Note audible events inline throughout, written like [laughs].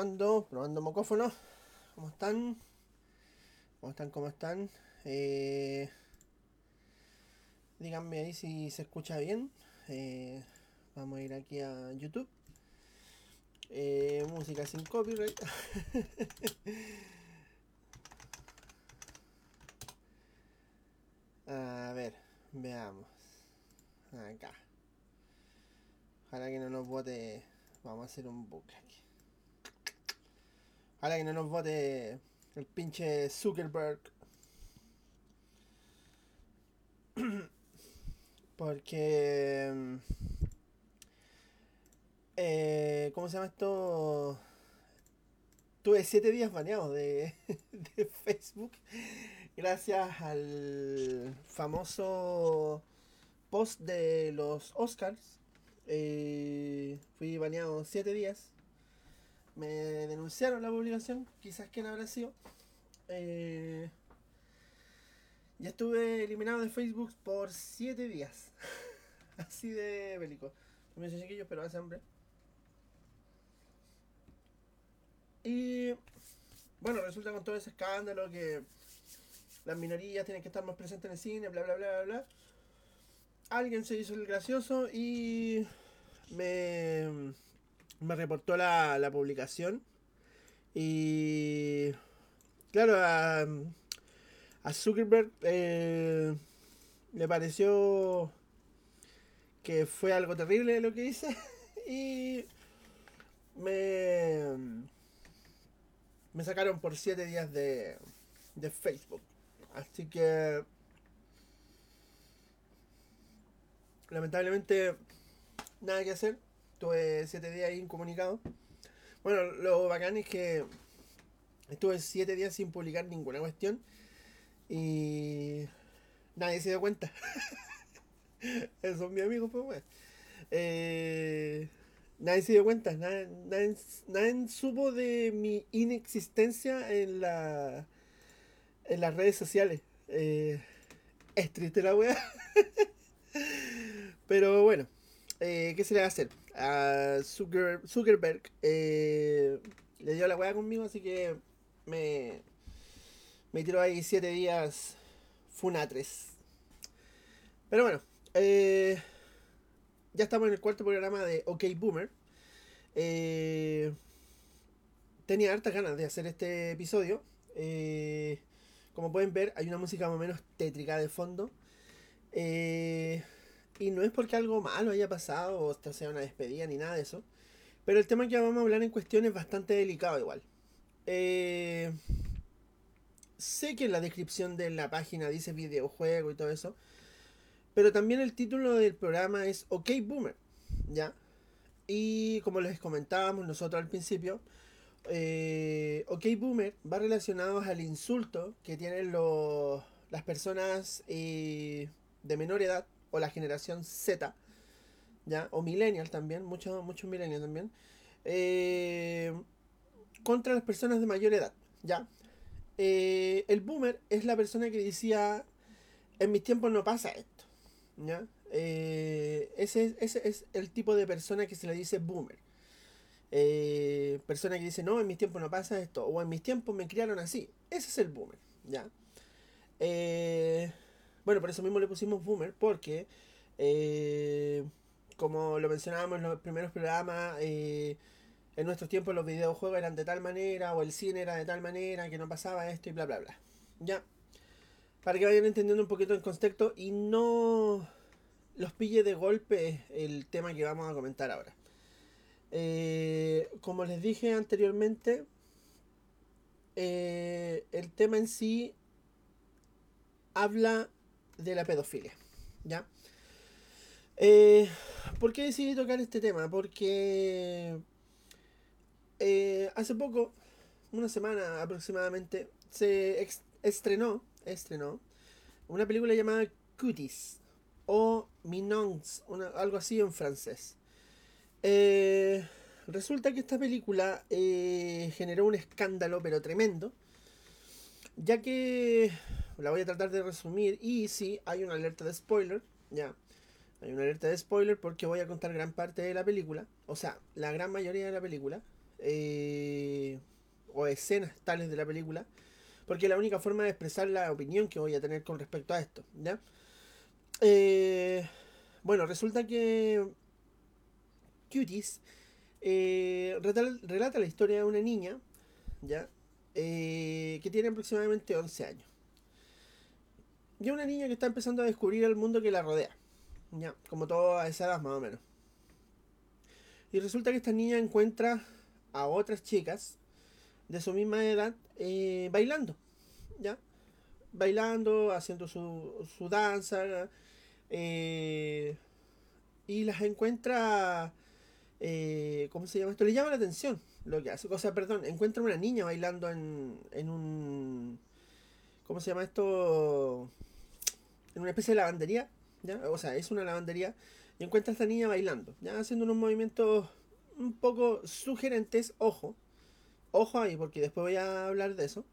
probando, probando mocófono. ¿Cómo están? ¿Cómo están? ¿Cómo están? Eh, díganme ahí si se escucha bien. Eh, vamos a ir aquí a YouTube. Eh, música sin copyright. [laughs] a ver, veamos. Acá. Ojalá que no nos vote. Vamos a hacer un bucle Ojalá que no nos vote el pinche Zuckerberg. [clears throat] Porque. Eh, ¿Cómo se llama esto? Tuve siete días baneados de, [laughs] de Facebook. Gracias al famoso post de los Oscars. Eh, fui baneado siete días. Me denunciaron la publicación. Quizás quién habrá sido. Eh, ya estuve eliminado de Facebook por siete días. [laughs] Así de bélico. Me dice chiquillos, pero hace hambre. Y bueno, resulta con todo ese escándalo que las minorías tienen que estar más presentes en el cine, bla bla bla bla bla. Alguien se hizo el gracioso y me, me reportó la, la publicación. Y claro, a, a Zuckerberg eh, le pareció que fue algo terrible lo que hice [laughs] y me, me sacaron por 7 días de, de Facebook. Así que lamentablemente nada que hacer. Tuve 7 días ahí incomunicado. Bueno, lo bacán es que estuve 7 días sin publicar ninguna cuestión y nadie se dio cuenta. [laughs] Esos son mis amigos, pues, weón. Eh, nadie se dio cuenta, nadie, nadie, nadie supo de mi inexistencia en la en las redes sociales. Eh, es triste la weá. [laughs] Pero bueno, eh, ¿qué se le va a hacer? A Zucker- Zuckerberg eh, le dio la weá conmigo, así que me, me tiró ahí 7 días Funatres. Pero bueno, eh, ya estamos en el cuarto programa de OK Boomer. Eh, tenía hartas ganas de hacer este episodio. Como pueden ver, hay una música más o menos tétrica de fondo. Eh, y no es porque algo malo haya pasado o sea una despedida ni nada de eso. Pero el tema que vamos a hablar en cuestión es bastante delicado igual. Eh, sé que en la descripción de la página dice videojuego y todo eso. Pero también el título del programa es OK Boomer. ¿Ya? Y como les comentábamos nosotros al principio, eh, OK Boomer va relacionado al insulto que tienen los, las personas eh, de menor edad o la generación Z, ¿ya? O millennial también, muchos muchos millennials también, eh, contra las personas de mayor edad, ¿ya? Eh, el boomer es la persona que decía, en mis tiempos no pasa esto, ¿ya? Eh, ese, es- ese es el tipo de persona que se le dice boomer. Persona que dice, no, en mis tiempos no pasa esto, o en mis tiempos me criaron así. Ese es el boomer, ¿ya? Bueno, por eso mismo le pusimos boomer, porque, eh, como lo mencionábamos en los primeros programas, eh, en nuestros tiempos los videojuegos eran de tal manera, o el cine era de tal manera, que no pasaba esto y bla, bla, bla. ¿Ya? Para que vayan entendiendo un poquito el contexto y no los pille de golpe el tema que vamos a comentar ahora. Eh, como les dije anteriormente, el tema en sí habla de la pedofilia. ¿Ya? Eh, ¿Por qué decidí tocar este tema? Porque eh, hace poco, una semana aproximadamente, se estrenó, estrenó una película llamada Cuties o Minons, una- algo así en francés. Eh, resulta que esta película generó un escándalo, pero tremendo, ya que la voy a tratar de resumir y sí, hay una alerta de spoiler, ya. Hay una alerta de spoiler porque voy a contar gran parte de la película, o sea, la gran mayoría de la película. eh, o escenas tales de la película, porque es la única forma de expresar la opinión que voy a tener con respecto a esto, ¿ya? Eh, bueno, resulta que Cuties eh, relata, la historia de una niña, ¿ya? que tiene aproximadamente 11 años. Y una niña que está empezando a descubrir el mundo que la rodea. Ya, como todo a esa edad más o menos. Y resulta que esta niña encuentra a otras chicas de su misma edad eh, bailando. ¿Ya? Bailando, haciendo su, su danza. Eh, y las encuentra. Eh, ¿Cómo se llama esto? Le llama la atención lo que hace. O sea, perdón, encuentra una niña bailando en, en un. ¿Cómo se llama esto? En una especie de lavandería, ¿ya? O sea, es una lavandería, y encuentra a esta niña bailando, ¿ya? Haciendo unos movimientos un poco sugerentes, ojo, ojo ahí, porque después voy a hablar de eso.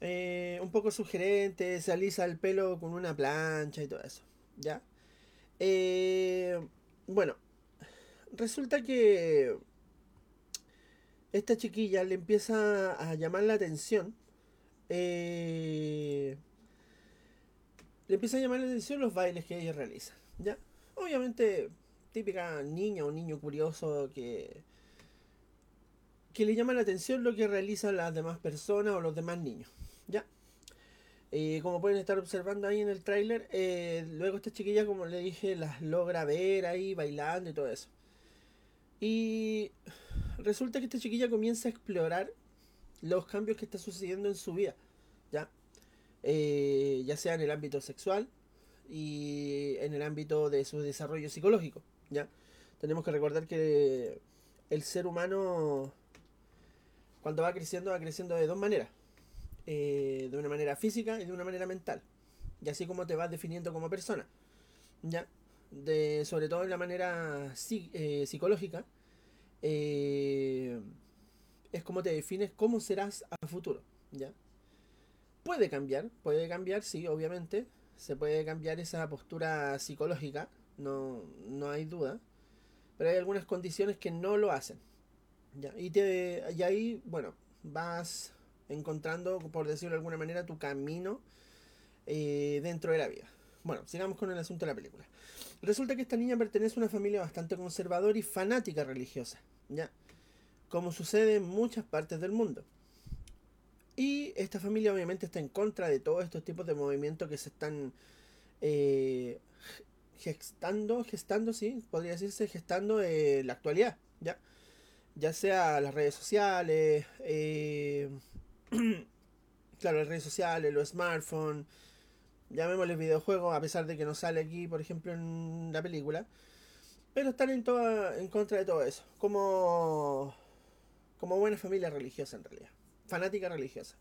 Eh, un poco sugerente, se alisa el pelo con una plancha y todo eso, ¿ya? Eh, bueno, resulta que esta chiquilla le empieza a llamar la atención eh, le empieza a llamar la atención los bailes que ella realiza. ¿Ya? Obviamente, típica niña o niño curioso que, que le llama la atención lo que realizan las demás personas o los demás niños. ¿Ya? Eh, como pueden estar observando ahí en el tráiler, eh, luego esta chiquilla, como le dije, las logra ver ahí bailando y todo eso. Y resulta que esta chiquilla comienza a explorar los cambios que está sucediendo en su vida. Eh, ya sea en el ámbito sexual y en el ámbito de su desarrollo psicológico. ¿ya? Tenemos que recordar que el ser humano, cuando va creciendo, va creciendo de dos maneras. Eh, de una manera física y de una manera mental. Y así como te vas definiendo como persona. ¿ya? De, sobre todo en la manera eh, psicológica, es como te defines cómo serás a futuro. ¿ya? Puede cambiar, puede cambiar, sí, obviamente. Se puede cambiar esa postura psicológica, no, no hay duda. Pero hay algunas condiciones que no lo hacen. ¿ya? Y, te, y ahí, bueno, vas encontrando, por decirlo de alguna manera, tu camino eh, dentro de la vida. Bueno, sigamos con el asunto de la película. Resulta que esta niña pertenece a una familia bastante conservadora y fanática religiosa, ¿ya? Como sucede en muchas partes del mundo. Y esta familia obviamente está en contra de todos estos tipos de movimientos que se están eh, gestando, gestando, sí, podría decirse, gestando en la actualidad, ¿ya? Ya sea las redes sociales, eh, [clears throat] claro, las redes sociales, los smartphones, llamémosle videojuegos, a pesar de que no sale aquí, por ejemplo, en la película. Pero están en, toda, en contra de todo eso, como, como buena familia religiosa en realidad fanática religiosa.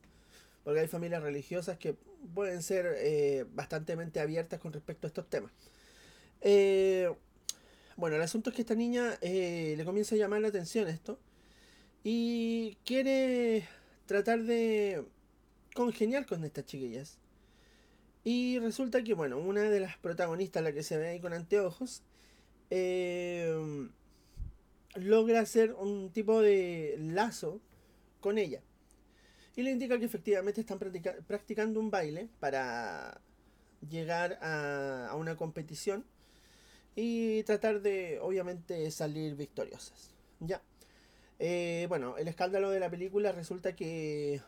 Porque hay familias religiosas que pueden ser eh, bastante abiertas con respecto a estos temas. Eh, bueno, el asunto es que esta niña eh, le comienza a llamar la atención esto. Y quiere tratar de congeniar con estas chiquillas. Y resulta que, bueno, una de las protagonistas, la que se ve ahí con anteojos, logra hacer un tipo de lazo con ella. Y le indica que efectivamente están practicando un baile para llegar a, una competición y tratar de, obviamente, salir victoriosas. Ya. Eh, bueno, el escándalo de la película resulta que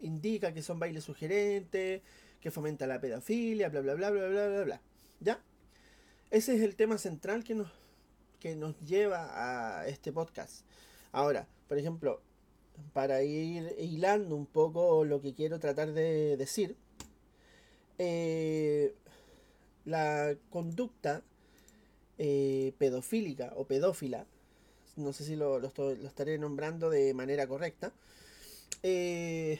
indica que son bailes sugerentes, que fomenta la pedofilia, bla, bla, bla, bla, bla, bla, bla. ¿Ya? Ese es el tema central que nos, que nos lleva a este podcast. Ahora, por ejemplo, para ir hilando un poco lo que quiero tratar de decir, eh, la conducta eh, pedofílica o pedófila, no sé si lo, estaré nombrando de manera correcta, eh,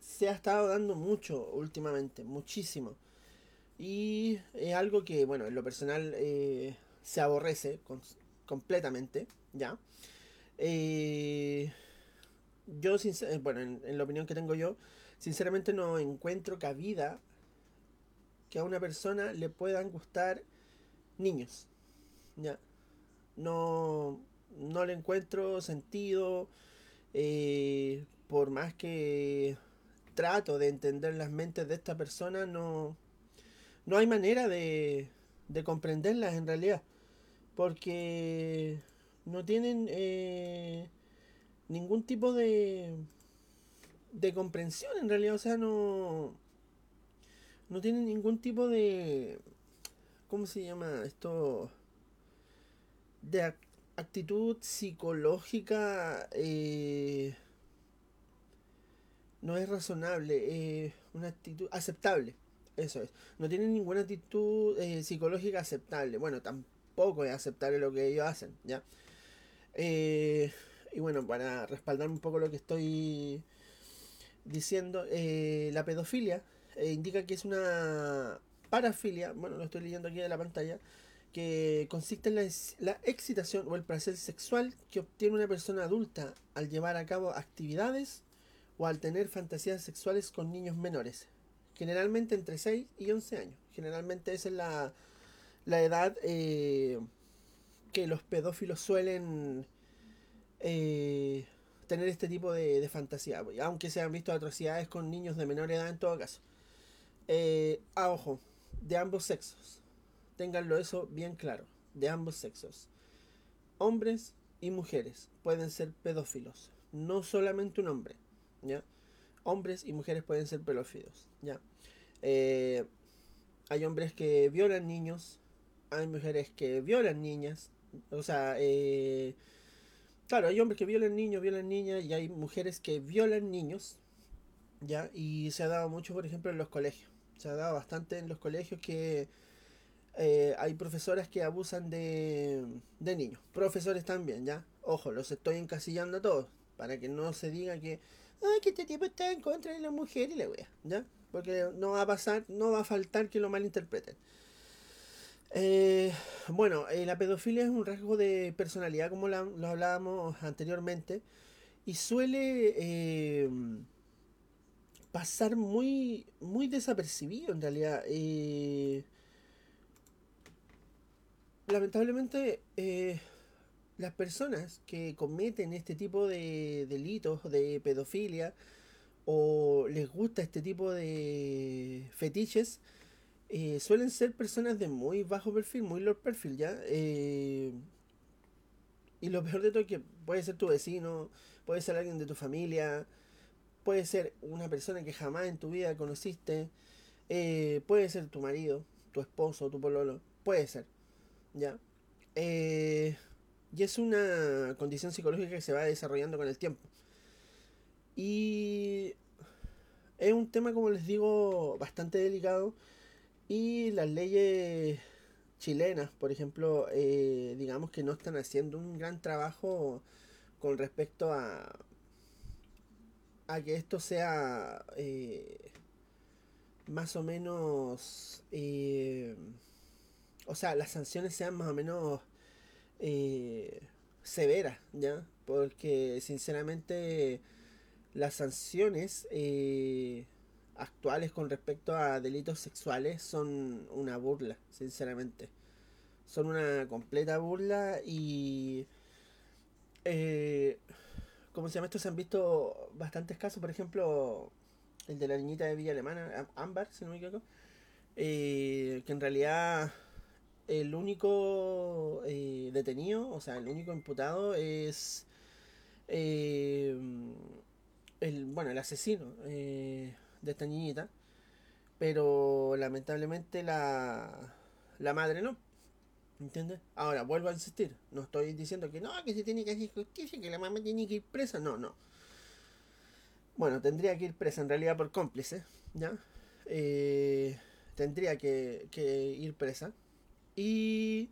se ha estado dando mucho últimamente, muchísimo. Y es algo que, bueno, en lo personal se aborrece completamente, ¿ya? Yo, eh, bueno, en, la opinión que tengo yo, sinceramente no encuentro cabida que a una persona le puedan gustar niños. Ya. No, no le encuentro sentido. eh, por más que trato de entender las mentes de esta persona, no, no hay manera de, de comprenderlas en realidad. Porque no tienen eh, ningún tipo de, de comprensión en realidad. O sea, no, no tienen ningún tipo de... ¿Cómo se llama esto? De actitud psicológica eh, no es razonable, eh, una actitud aceptable, eso es. No tienen ninguna actitud eh, psicológica aceptable. Bueno, tampoco es aceptable lo que ellos hacen, ¿ya? Y bueno, para respaldar un poco lo que estoy diciendo, la pedofilia indica que es una parafilia, bueno, lo estoy leyendo aquí de la pantalla, que consiste en la, excitación o el placer sexual que obtiene una persona adulta al llevar a cabo actividades o al tener fantasías sexuales con niños menores, generalmente entre 6 y 11 años. Generalmente esa es la, edad eh, que los pedófilos suelen eh, tener este tipo de, de, fantasía, aunque se han visto atrocidades con niños de menor edad en todo caso. Eh, a ojo, de ambos sexos Ténganlo eso bien claro, de ambos sexos. Hombres y mujeres pueden ser pedófilos, no solamente un hombre, ¿ya? Hombres y mujeres pueden ser pedófilos, ¿ya? Eh, hay hombres que violan niños, hay mujeres que violan niñas, o sea, claro, hay hombres que violan niños, violan niñas, y hay mujeres que violan niños, ¿ya? Y se ha dado mucho, por ejemplo, en los colegios. Se ha dado bastante en los colegios que eh, hay profesoras que abusan de, de niños. Profesores también, ¿ya? Ojo, los estoy encasillando a todos. Para que no se diga que, ay, que este tipo está en contra de la mujer y la wea, ¿ya? Porque no va a pasar, no va a faltar que lo malinterpreten. Eh, bueno, eh, la pedofilia es un rasgo de personalidad, como lo hablábamos anteriormente, y suele pasar muy, muy desapercibido en realidad. Lamentablemente eh, las personas que cometen este tipo de delitos de pedofilia o les gusta este tipo de fetiches eh, suelen ser personas de muy bajo perfil, muy low perfil ya. Eh, y lo peor de todo es que puede ser tu vecino, puede ser alguien de tu familia, puede ser una persona que jamás en tu vida conociste, puede ser tu marido, tu esposo, tu pololo, puede ser. ¿ya? Eh, y es una condición psicológica que se va desarrollando con el tiempo. Y es un tema, como les digo, bastante delicado. Y las leyes chilenas, por ejemplo, eh, digamos que no están haciendo un gran trabajo con respecto a, a que esto sea eh, más o menos o sea, las sanciones sean más o menos eh, severas, ¿ya? Porque sinceramente las sanciones eh, actuales con respecto a delitos sexuales son una burla, sinceramente. Son una completa burla y... Eh, ¿Cómo se llama esto? Se han visto bastantes casos, por ejemplo, el de la niñita de Villa Alemana, Ámbar, si no me equivoco, que en realidad el único eh, detenido, o sea, el único imputado es eh, el, bueno, el asesino eh, de esta niñita, pero lamentablemente la, la madre no. ¿Entiendes? Ahora, vuelvo a insistir, no estoy diciendo que no, que se tiene que hacer justicia, que la mamá tiene que ir presa, no, no. Bueno, tendría que ir presa en realidad por cómplice, ¿ya? tendría que, que ir presa y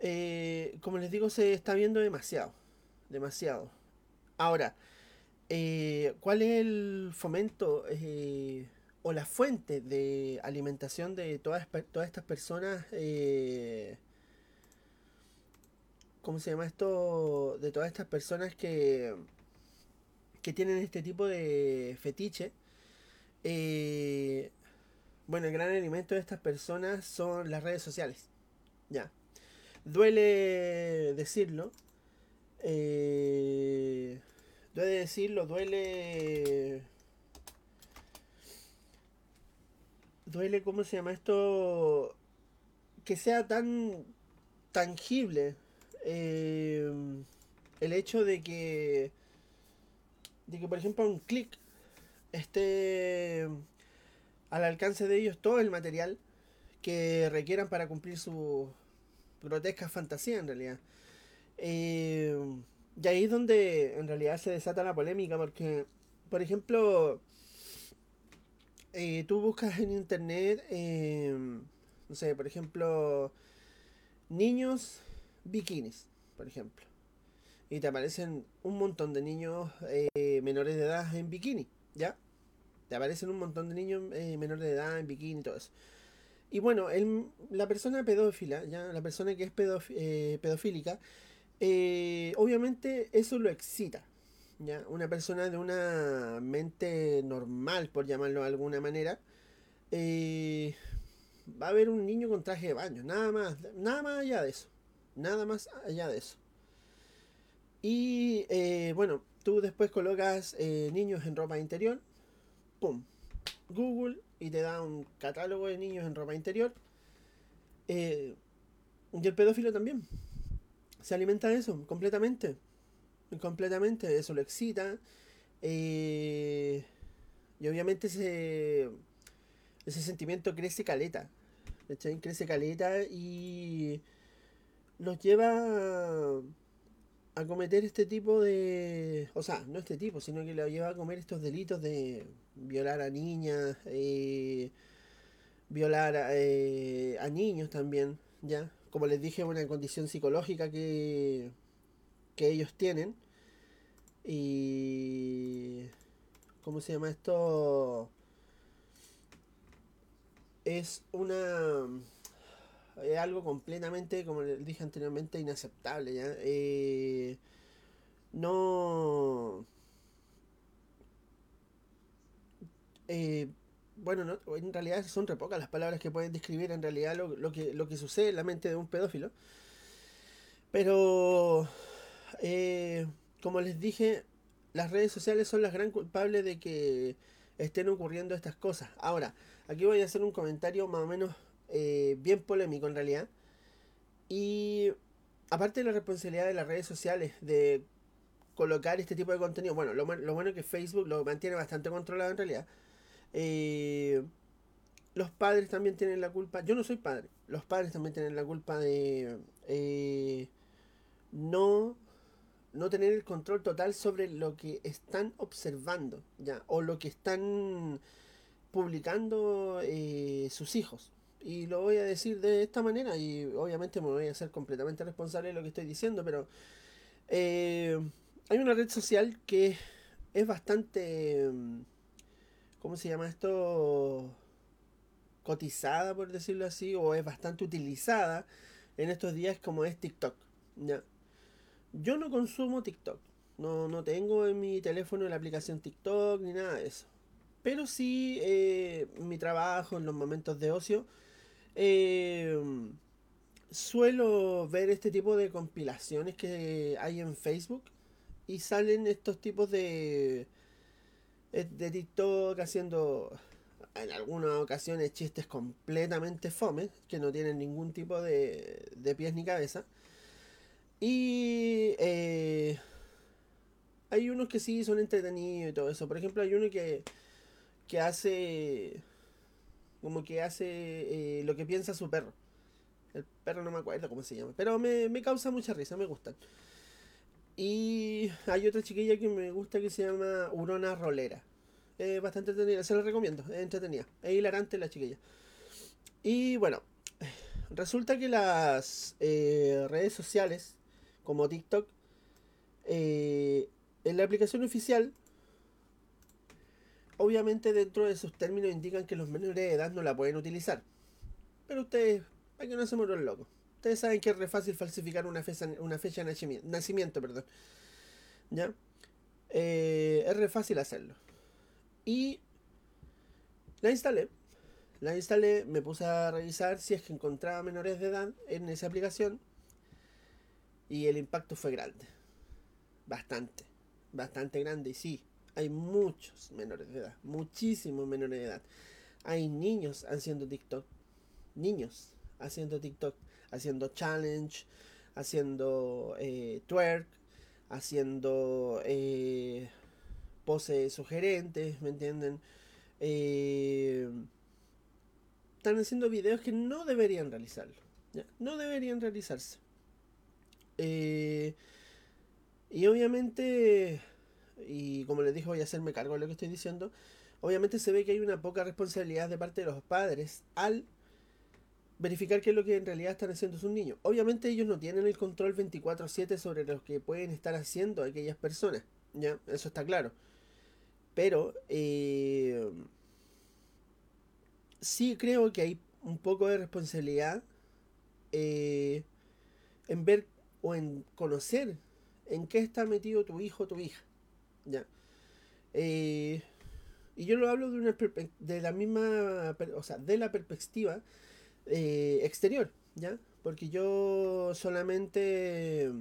eh, como les digo, se está viendo demasiado. Demasiado. Ahora, eh, ¿cuál es el fomento eh, o la fuente de alimentación de todas, estas personas? ¿Cómo se llama esto? De todas estas personas que, que tienen este tipo de fetiche. bueno, el gran alimento de estas personas son las redes sociales. Ya. Duele decirlo. Eh, Duele decirlo, duele. Duele, ¿cómo se llama esto? Que sea tan tangible eh, el hecho de que. de que, por ejemplo, un clic esté al alcance de ellos todo el material que requieran para cumplir su grotesca fantasía en realidad. Eh, y ahí es donde en realidad se desata la polémica, porque, por ejemplo, eh, tú buscas en internet, eh, no sé, por ejemplo, niños bikinis, por ejemplo. Y te aparecen un montón de niños eh, menores de edad en bikini, ¿ya? Te aparecen un montón de niños menores de edad en bikini y todo eso. Y bueno, el, la persona pedófila, ¿ya? La persona que es pedofílica, eh, obviamente eso lo excita. ¿ya? Una persona de una mente normal, por llamarlo de alguna manera, eh, va a ver un niño con traje de baño, nada más, nada más allá de eso. Nada más allá de eso. Y eh, bueno, tú después colocas niños en ropa interior, ¡pum! Google y te da un catálogo de niños en ropa interior. y el pedófilo también se alimenta de eso, completamente. Completamente, eso lo excita. Eh, y obviamente ese, ese sentimiento crece caleta. Crece caleta y nos lleva a cometer este tipo de... O sea, no este tipo, sino que lo lleva a comer estos delitos de violar a niñas, eh, violar eh, a niños también, ¿ya? Como les dije, una condición psicológica que, que ellos tienen. Y... ¿Cómo se llama esto? Es una... Algo completamente, como les dije anteriormente, inaceptable. ¿ya? Eh, no... Eh, bueno, no, en realidad son re pocas las palabras que pueden describir en realidad lo, que, lo que sucede en la mente de un pedófilo. Pero, eh, como les dije, las redes sociales son las gran culpables de que estén ocurriendo estas cosas. Ahora, aquí voy a hacer un comentario más o menos eh, bien polémico en realidad. Y aparte de la responsabilidad de las redes sociales de colocar este tipo de contenido, bueno, lo, lo bueno es que Facebook lo mantiene bastante controlado en realidad eh, los padres también tienen la culpa. Yo no soy padre. Los padres también tienen la culpa de eh, no, no tener el control total sobre lo que están observando, ya, o lo que están publicando eh, sus hijos. Y lo voy a decir de esta manera, y obviamente me voy a ser completamente responsable de lo que estoy diciendo, pero hay una red social que es bastante ¿cómo se llama esto? cotizada, por decirlo así, o es bastante utilizada en estos días como es TikTok. ¿ya? Yo no consumo TikTok. No, no tengo en mi teléfono la aplicación TikTok ni nada de eso. Pero sí, eh, mi trabajo, en los momentos de ocio, eh, suelo ver este tipo de compilaciones que hay en Facebook y salen estos tipos de de TikTok haciendo en algunas ocasiones chistes completamente fome, que no tienen ningún tipo de, de pies ni cabeza. Y eh, hay unos que sí son entretenidos y todo eso. Por ejemplo, hay uno que, que hace como que hace eh, lo que piensa su perro. El perro no me acuerdo cómo se llama, pero me, me causa mucha risa, me gustan. Y hay otra chiquilla que me gusta que se llama Urona Rolera. Es bastante entretenida, se la recomiendo, es entretenida. Es hilarante la chiquilla. Y bueno, resulta que las eh, redes sociales, como TikTok, eh, en la aplicación oficial, obviamente dentro de sus términos indican que los menores de edad no la pueden utilizar. Pero ustedes, hay que no se mueran locos. Ustedes saben que es re fácil falsificar una fecha, una fecha de nacimiento, perdón. ¿Ya? Eh, es re fácil hacerlo. Y la instalé. La instalé, me puse a revisar si es que encontraba menores de edad en esa aplicación. Y el impacto fue grande. Bastante. bastante grande y sí, hay muchos menores de edad, muchísimos menores de edad. Hay niños haciendo TikTok, niños haciendo TikTok, haciendo challenge, haciendo eh, twerk, haciendo eh, poses sugerentes, ¿me entienden? Eh, están haciendo videos que no deberían realizarlo. No deberían realizarse. Y obviamente, y como les dije, voy a hacerme cargo de lo que estoy diciendo. Obviamente se ve que hay una poca responsabilidad de parte de los padres al verificar qué es lo que en realidad están haciendo sus niños. Obviamente ellos no tienen el control 24/7 sobre lo que pueden estar haciendo aquellas personas, ¿ya? Eso está claro. Pero eh, sí creo que hay un poco de responsabilidad eh, en ver o en conocer en qué está metido tu hijo o tu hija. ¿ya? Eh, y yo lo hablo de, una de la misma, o sea, de la perspectiva eh, exterior, ¿ya? Porque yo solamente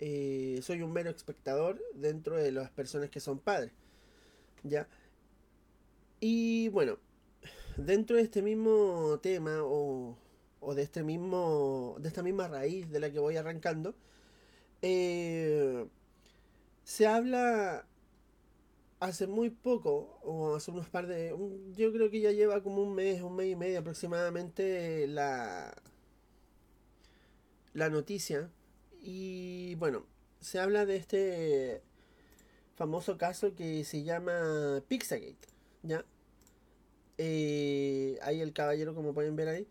eh, soy un mero espectador dentro de las personas que son padres, ¿ya? Y bueno, dentro de este mismo tema o, o de este mismo de esta misma raíz de la que voy arrancando eh, se habla hace muy poco, o hace unos par de. yo creo que ya lleva como un mes, un mes y medio aproximadamente la. la noticia. Y bueno, se habla de este famoso caso que se llama Pixagate, ¿ya? Eh, ahí el caballero, como pueden ver ahí.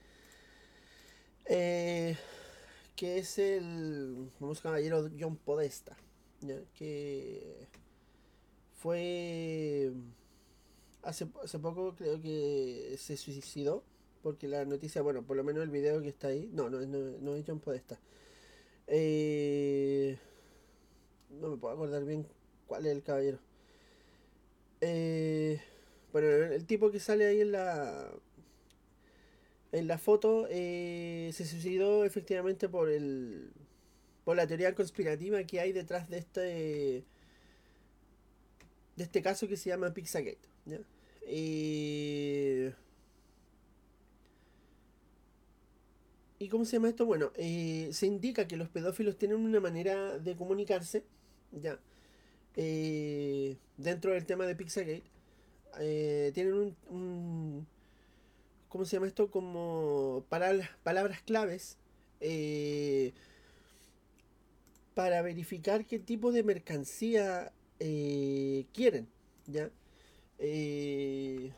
Eh, que es el famoso caballero John Podesta, ¿ya? Que fue hace, hace poco creo que se suicidó porque la noticia, bueno, por lo menos el video que está ahí, no, no, no, no es John Podesta. Eh, no me puedo acordar bien cuál es el caballero. Eh, bueno, el tipo que sale ahí en la en la foto eh, se suicidó efectivamente por el por la teoría conspirativa que hay detrás de este de este caso que se llama Pizzagate. Y... ¿Y cómo se llama esto? Bueno, eh, se indica que los pedófilos tienen una manera de comunicarse, ya, eh, dentro del tema de Pizzagate. Eh, tienen un, un, ¿Cómo se llama esto? Como palabras, palabras claves para verificar qué tipo de mercancía eh, quieren, ¿ya? Eh,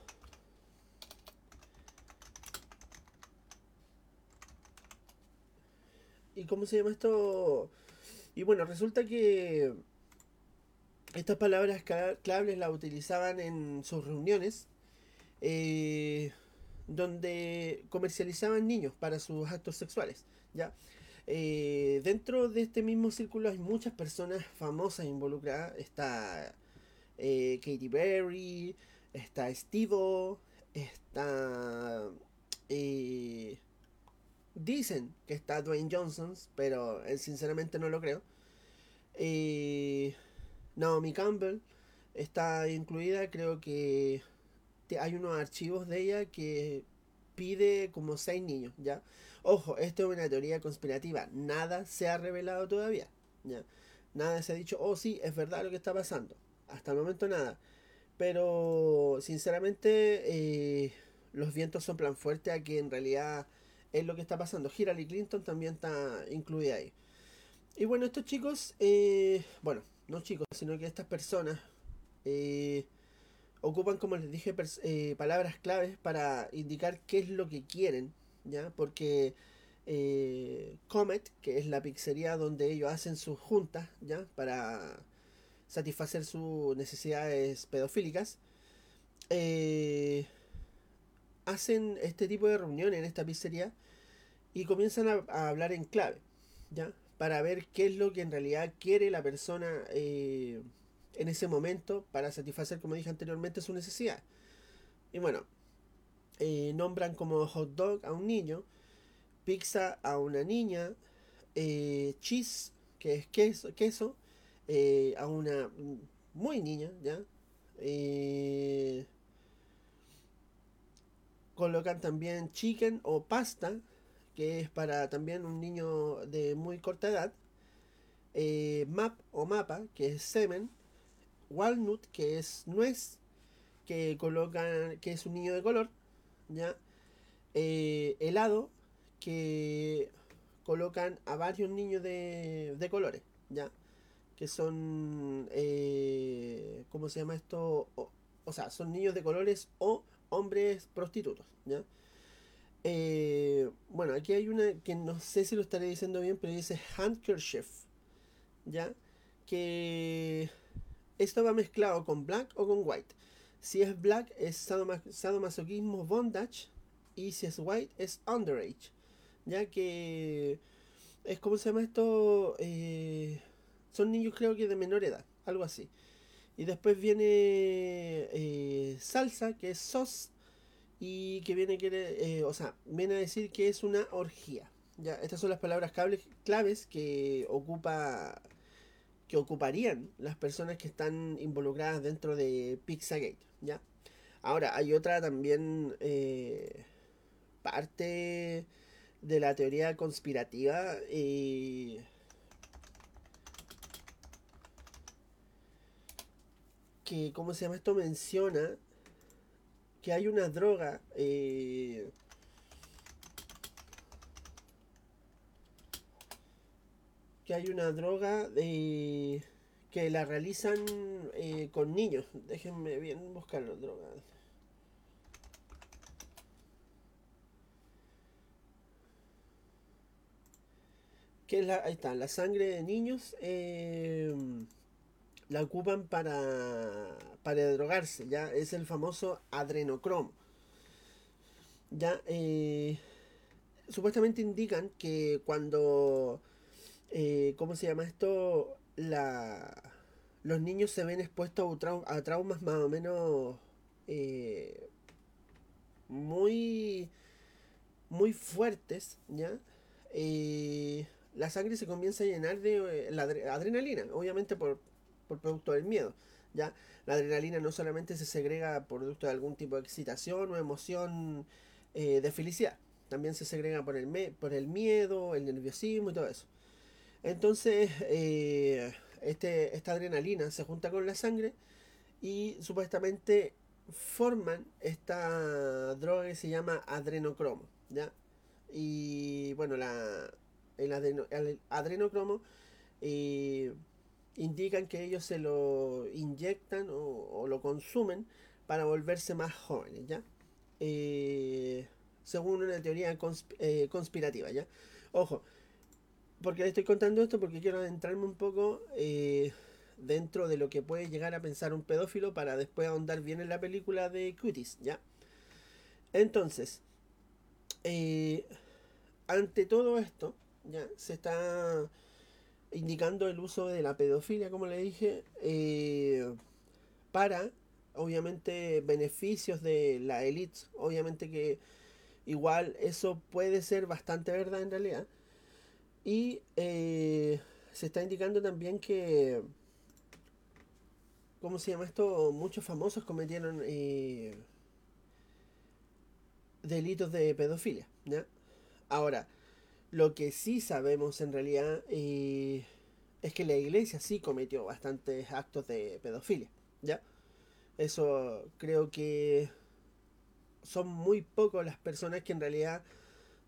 ¿Y cómo se llama esto? Y bueno, resulta que estas palabras claves las utilizaban en sus reuniones, eh, donde comercializaban niños para sus actos sexuales, ¿ya? Eh, dentro de este mismo círculo hay muchas personas famosas involucradas. Está eh, Katy Perry, está Steve, está... Eh, dicen que está Dwayne Johnson, pero sinceramente no lo creo. Naomi Campbell está incluida, creo que hay unos archivos de ella que pide como seis niños, ¿ya? Ojo, esto es una teoría conspirativa, nada se ha revelado todavía, ¿ya? Nada se ha dicho, oh sí, es verdad lo que está pasando. Hasta el momento nada. Pero, sinceramente, eh, los vientos soplan fuerte a que en realidad es lo que está pasando. Hillary Clinton también está incluida ahí. Y bueno, estos chicos, eh, bueno, no chicos, sino que estas personas eh, ocupan, como les dije, eh, palabras claves para indicar qué es lo que quieren, ¿ya? Porque eh, Comet, que es la pizzería donde ellos hacen sus juntas, ¿ya? Para satisfacer sus necesidades pedofílicas, eh, hacen este tipo de reuniones en esta pizzería y comienzan a, hablar en clave, ¿ya? Para ver qué es lo que en realidad quiere la persona en ese momento para satisfacer, como dije anteriormente, su necesidad. Y bueno, eh, nombran como hot dog a un niño, pizza a una niña, eh, cheese, que es queso, queso eh, a una muy niña, ¿ya? Colocan también chicken o pasta, que es para también un niño de muy corta edad. Map o mapa, que es semen. Walnut, que es nuez, que colocan, que es un niño de color, ¿ya? Eh, helado, que colocan a varios niños de, de colores, ¿ya? Que son, eh, ¿cómo se llama esto? O, o, sea, son niños de colores o hombres prostitutos, ¿ya? Eh, bueno, aquí hay una que no sé si lo estaré diciendo bien, pero dice handkerchief, ¿ya? Que esto va mezclado con black o con white. Si es black es sadomasoquismo bondage y si es white es underage. Ya que es como se llama esto, eh, son niños creo que de menor edad, algo así. Y después viene eh, salsa, que es sos, y que viene, que, eh, o sea, viene a decir que es una orgía. Ya, estas son las palabras claves que ocupa que ocuparían las personas que están involucradas dentro de Pizzagate, ¿ya? Ahora, hay otra también eh, parte de la teoría conspirativa eh, que, ¿cómo se llama esto? Menciona que hay una droga eh, que hay una droga de, que la realizan eh, con niños. Déjenme bien buscar la droga. Que es la, ahí está, la sangre de niños eh, la ocupan para, para drogarse, ya es el famoso adrenocromo. Ya, eh, supuestamente indican que cuando eh, ¿cómo se llama esto? La, los niños se ven expuestos a, traumas más o menos eh, muy, muy fuertes, ¿ya? Eh, la sangre se comienza a llenar de la adrenalina, obviamente por, por producto del miedo. ¿ya? La adrenalina no solamente se segrega por producto de algún tipo de excitación o emoción de felicidad, también se segrega por el, por el miedo, el nerviosismo y todo eso. Entonces, eh, este, esta adrenalina se junta con la sangre y supuestamente forman esta droga que se llama adrenocromo, ¿ya? Y bueno, la, el, adrenocromo eh, indican que ellos se lo inyectan o, lo consumen para volverse más jóvenes, ¿ya? Eh, según una teoría conspirativa, ¿ya? Ojo, porque estoy contando esto porque quiero adentrarme un poco eh, dentro de lo que puede llegar a pensar un pedófilo para después ahondar bien en la película de Cuties, ¿ya? Entonces, eh, ante todo esto, ya se está indicando el uso de la pedofilia, como le dije, eh, para, obviamente, beneficios de la élite. Obviamente que igual eso puede ser bastante verdad en realidad y eh, se está indicando también que, ¿cómo se llama esto? Muchos famosos cometieron eh, delitos de pedofilia. Ahora, lo que sí sabemos en realidad eh, es que la iglesia sí cometió bastantes actos de pedofilia. ¿ya? Eso creo que son muy pocos las personas que en realidad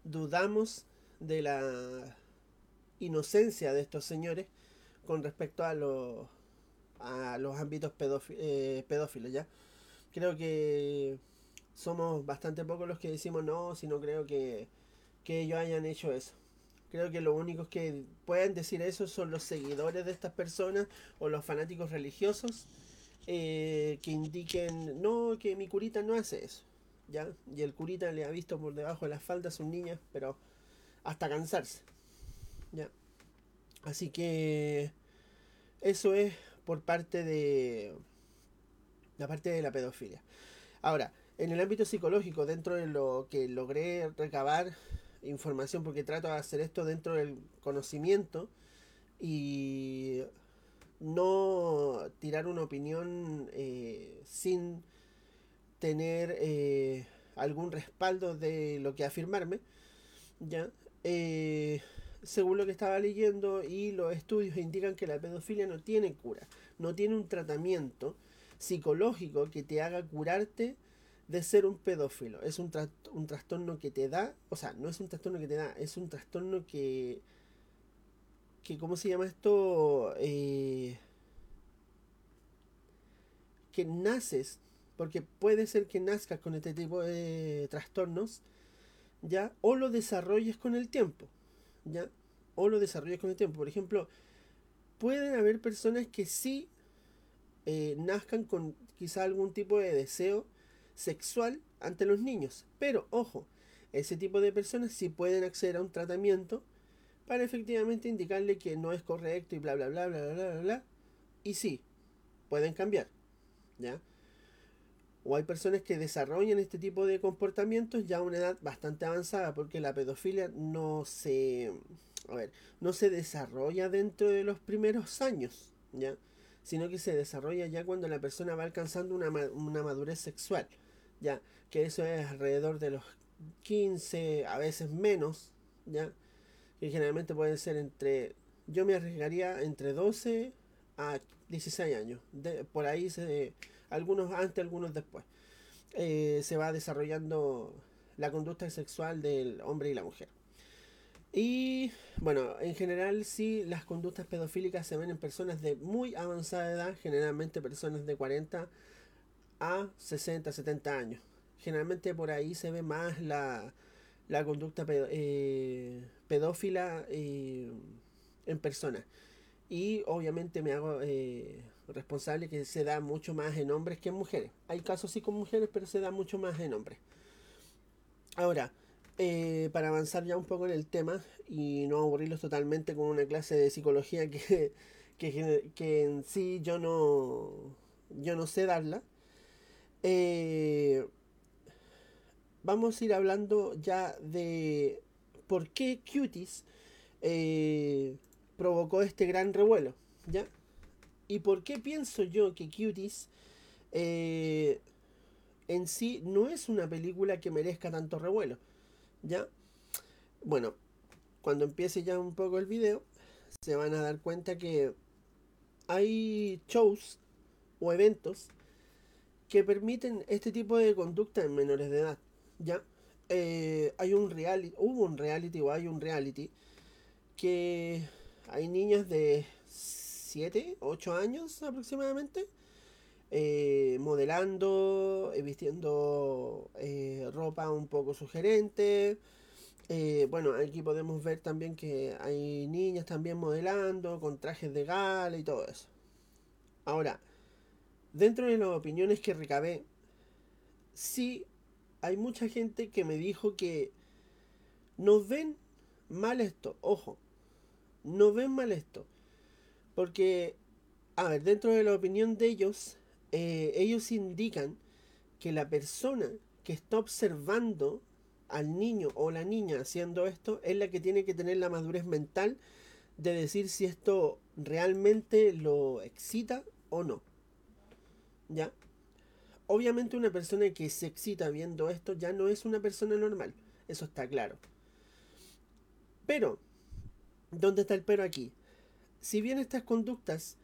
dudamos de la inocencia de estos señores con respecto a los a los ámbitos eh, pedófilos ya creo que somos bastante pocos los que decimos no si no creo que, que ellos hayan hecho eso creo que los únicos que pueden decir eso son los seguidores de estas personas o los fanáticos religiosos eh, que indiquen no que mi curita no hace eso ya y el curita le ha visto por debajo de las faldas a sus niñas pero hasta cansarse ya. Así que eso es por parte de la parte de la pedofilia. Ahora, en el ámbito psicológico, dentro de lo que logré recabar información, porque trato de hacer esto dentro del conocimiento y no tirar una opinión eh, sin tener eh, algún respaldo de lo que afirmarme, ¿ya? Eh, según lo que estaba leyendo y los estudios indican que la pedofilia no tiene cura, no tiene un tratamiento psicológico que te haga curarte de ser un pedófilo. Es un, un trastorno que te da, o sea, no es un trastorno que te da, es un trastorno que, que ¿cómo se llama esto? Eh, que naces, porque puede ser que nazcas con este tipo de trastornos, ¿ya? O lo desarrolles con el tiempo, ¿ya? O lo desarrolles con el tiempo. Por ejemplo, pueden haber personas que sí eh, nazcan con quizá algún tipo de deseo sexual ante los niños. Pero, ojo, ese tipo de personas sí pueden acceder a un tratamiento para efectivamente indicarle que no es correcto y bla, bla, bla, bla, bla, bla, bla. Y sí, pueden cambiar. ¿Ya? O hay personas que desarrollan este tipo de comportamientos ya a una edad bastante avanzada, porque la pedofilia no se, a ver, no se desarrolla dentro de los primeros años, ¿ya? Sino que se desarrolla ya cuando la persona va alcanzando una, una madurez sexual, ¿ya? Que eso es alrededor de los 15, a veces menos, ¿ya? Que generalmente pueden ser entre, yo me arriesgaría entre 12 a 16 años. De, por ahí se algunos antes, algunos después. Eh, se va desarrollando la conducta sexual del hombre y la mujer. Y bueno, en general sí, las conductas pedofílicas se ven en personas de muy avanzada edad, generalmente personas de 40 a 60, 70 años. Generalmente por ahí se ve más la, la conducta eh, pedófila eh, en personas. Y obviamente me hago responsable que se da mucho más en hombres que en mujeres. Hay casos sí con mujeres, pero se da mucho más en hombres. Ahora, eh, para avanzar ya un poco en el tema y no aburrirlos totalmente con una clase de psicología que, [laughs] que, en sí yo no, yo no sé darla, eh, vamos a ir hablando ya de por qué Cuties eh, provocó este gran revuelo. ¿Ya? ¿Y por qué pienso yo que Cuties eh, en sí no es una película que merezca tanto revuelo? ¿Ya? Bueno, cuando empiece ya un poco el video, se van a dar cuenta que hay shows o eventos que permiten este tipo de conducta en menores de edad. ¿Ya? Eh, hay un reality, hubo un reality o hay un reality que hay niñas de 7, 8 años aproximadamente, eh, modelando, eh, vistiendo eh, ropa un poco sugerente. bueno, aquí podemos ver también que hay niñas también modelando con trajes de gala y todo eso. Ahora, dentro de las opiniones que recabé, sí hay mucha gente que me dijo que no ven mal esto, ojo, no ven mal esto. Porque, a ver, dentro de la opinión de ellos, eh, ellos indican que la persona que está observando al niño o la niña haciendo esto es la que tiene que tener la madurez mental de decir si esto realmente lo excita o no. ¿Ya? Obviamente una persona que se excita viendo esto ya no es una persona normal. Eso está claro. Pero, ¿dónde está el pero aquí? Si bien estas conductas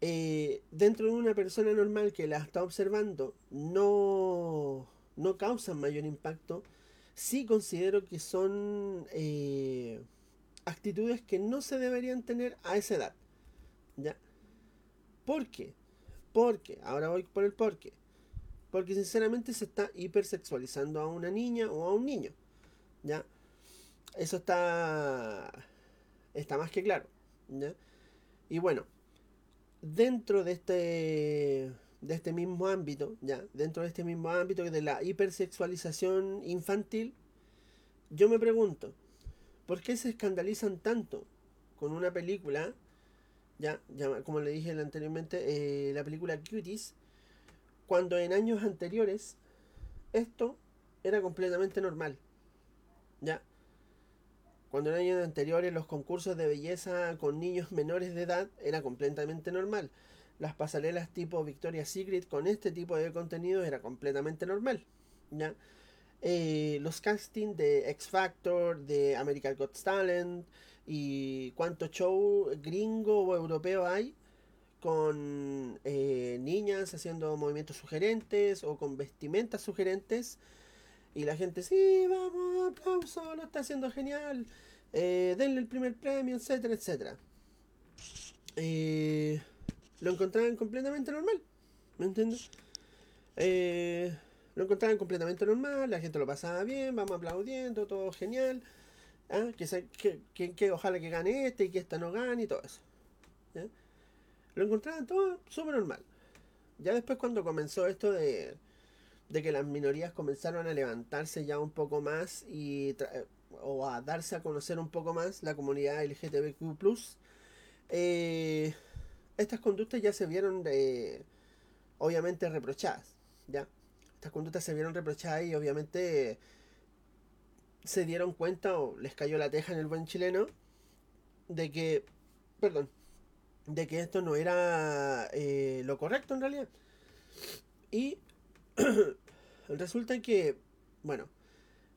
eh, dentro de una persona normal que las está observando no, no causan mayor impacto, sí considero que son eh, actitudes que no se deberían tener a esa edad. ¿Ya? ¿Por qué? Porque, ahora voy por el por qué. Porque sinceramente se está hipersexualizando a una niña o a un niño. ¿Ya? Eso está, está más que claro. Y bueno, dentro de este, de este mismo ámbito, ya, dentro de este mismo ámbito de la hipersexualización infantil, yo me pregunto, ¿por qué se escandalizan tanto con una película, ya, ya como le dije anteriormente, eh, la película Cuties, cuando en años anteriores esto era completamente normal? ¿Ya? Cuando en años anteriores los concursos de belleza con niños menores de edad era completamente normal. Las pasarelas tipo Victoria's Secret con este tipo de contenido era completamente normal. ¿ya? Eh, los castings de X Factor, de American Got Talent y cuánto show gringo o europeo hay con eh, niñas haciendo movimientos sugerentes o con vestimentas sugerentes. Y la gente, sí, vamos, aplauso, lo está haciendo genial. Eh, denle el primer premio, etcétera, etcétera. Eh, lo encontraban completamente normal. ¿Me entiendes? lo encontraban completamente normal, la gente lo pasaba bien, vamos aplaudiendo, todo genial. ¿ah? Que, que, que, ojalá que gane este y que esta no gane y todo eso. Lo encontraban todo súper normal. Ya después cuando comenzó esto de, de que las minorías comenzaron a levantarse ya un poco más y o a darse a conocer un poco más la comunidad LGTBQ+, eh, estas conductas ya se vieron de, obviamente reprochadas, ¿ya? Estas conductas se vieron reprochadas y obviamente se dieron cuenta o les cayó la teja en el buen chileno de que, perdón, de que esto no era eh, lo correcto en realidad. Y [clears throat] resulta que, bueno,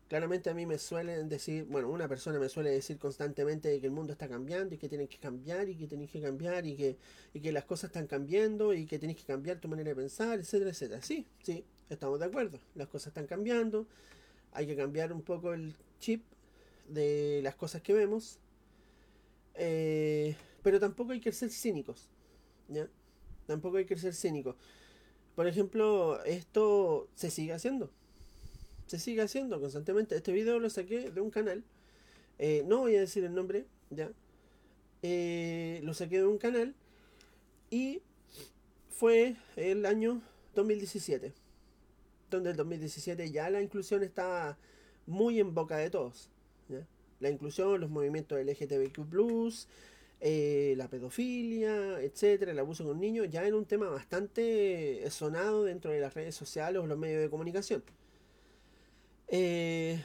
claramente a mí me suelen decir, bueno, una persona me suele decir constantemente que el mundo está cambiando y que tienen que cambiar y que tenéis que cambiar y que, y que las cosas están cambiando y que tenéis que cambiar tu manera de pensar, etcétera, etcétera. Sí, sí, estamos de acuerdo. Las cosas están cambiando. Hay que cambiar un poco el chip de las cosas que vemos. Eh, pero tampoco hay que ser cínicos. ¿Ya? Tampoco hay que ser cínicos. Por ejemplo, esto se sigue haciendo. Se sigue haciendo constantemente. Este video lo saqué de un canal. Eh, no voy a decir el nombre, ¿ya? Eh, lo saqué de un canal. Y fue el año 2017. Donde el 2017 ya la inclusión está muy en boca de todos. La inclusión, los movimientos LGTBQ, eh, la pedofilia, etcétera, el abuso con niños, ya era un tema bastante sonado dentro de las redes sociales o los medios de comunicación. Eh,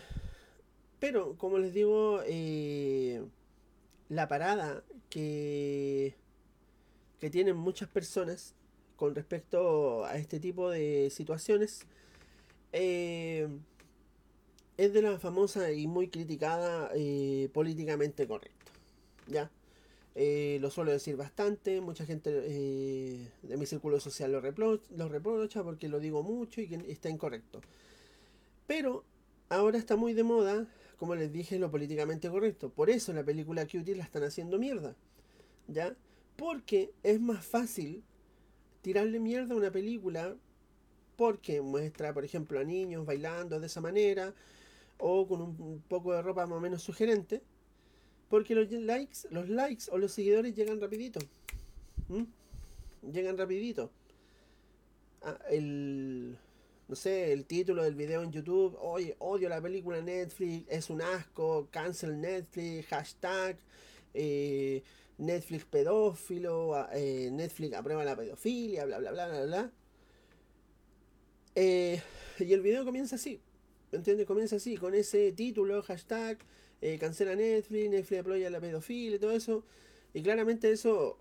pero, como les digo, eh, la parada que, que tienen muchas personas con respecto a este tipo de situaciones es de la famosa y muy criticada políticamente correcta. ¿Ya? Eh, lo suelo decir bastante, mucha gente eh, de mi círculo social lo, lo reprocha porque lo digo mucho y que está incorrecto. Pero ahora está muy de moda, como les dije, lo políticamente correcto. Por eso la película Cutie la están haciendo mierda. ¿Ya? Porque es más fácil tirarle mierda a una película porque muestra, por ejemplo, a niños bailando de esa manera o con un poco de ropa más o menos sugerente porque los likes, los likes o los seguidores llegan rapidito. Llegan rapidito. Ah, el no sé, el título del video en YouTube, oye, odio la película Netflix, es un asco, cancel Netflix, hashtag, eh, Netflix pedófilo, eh, Netflix aprueba la pedofilia, bla, bla, bla, bla, bla. Eh, y el video comienza así, ¿me entiendes? Comienza así, con ese título, hashtag, cancela Netflix, Netflix apoya la pedofilia y todo eso. Y claramente eso,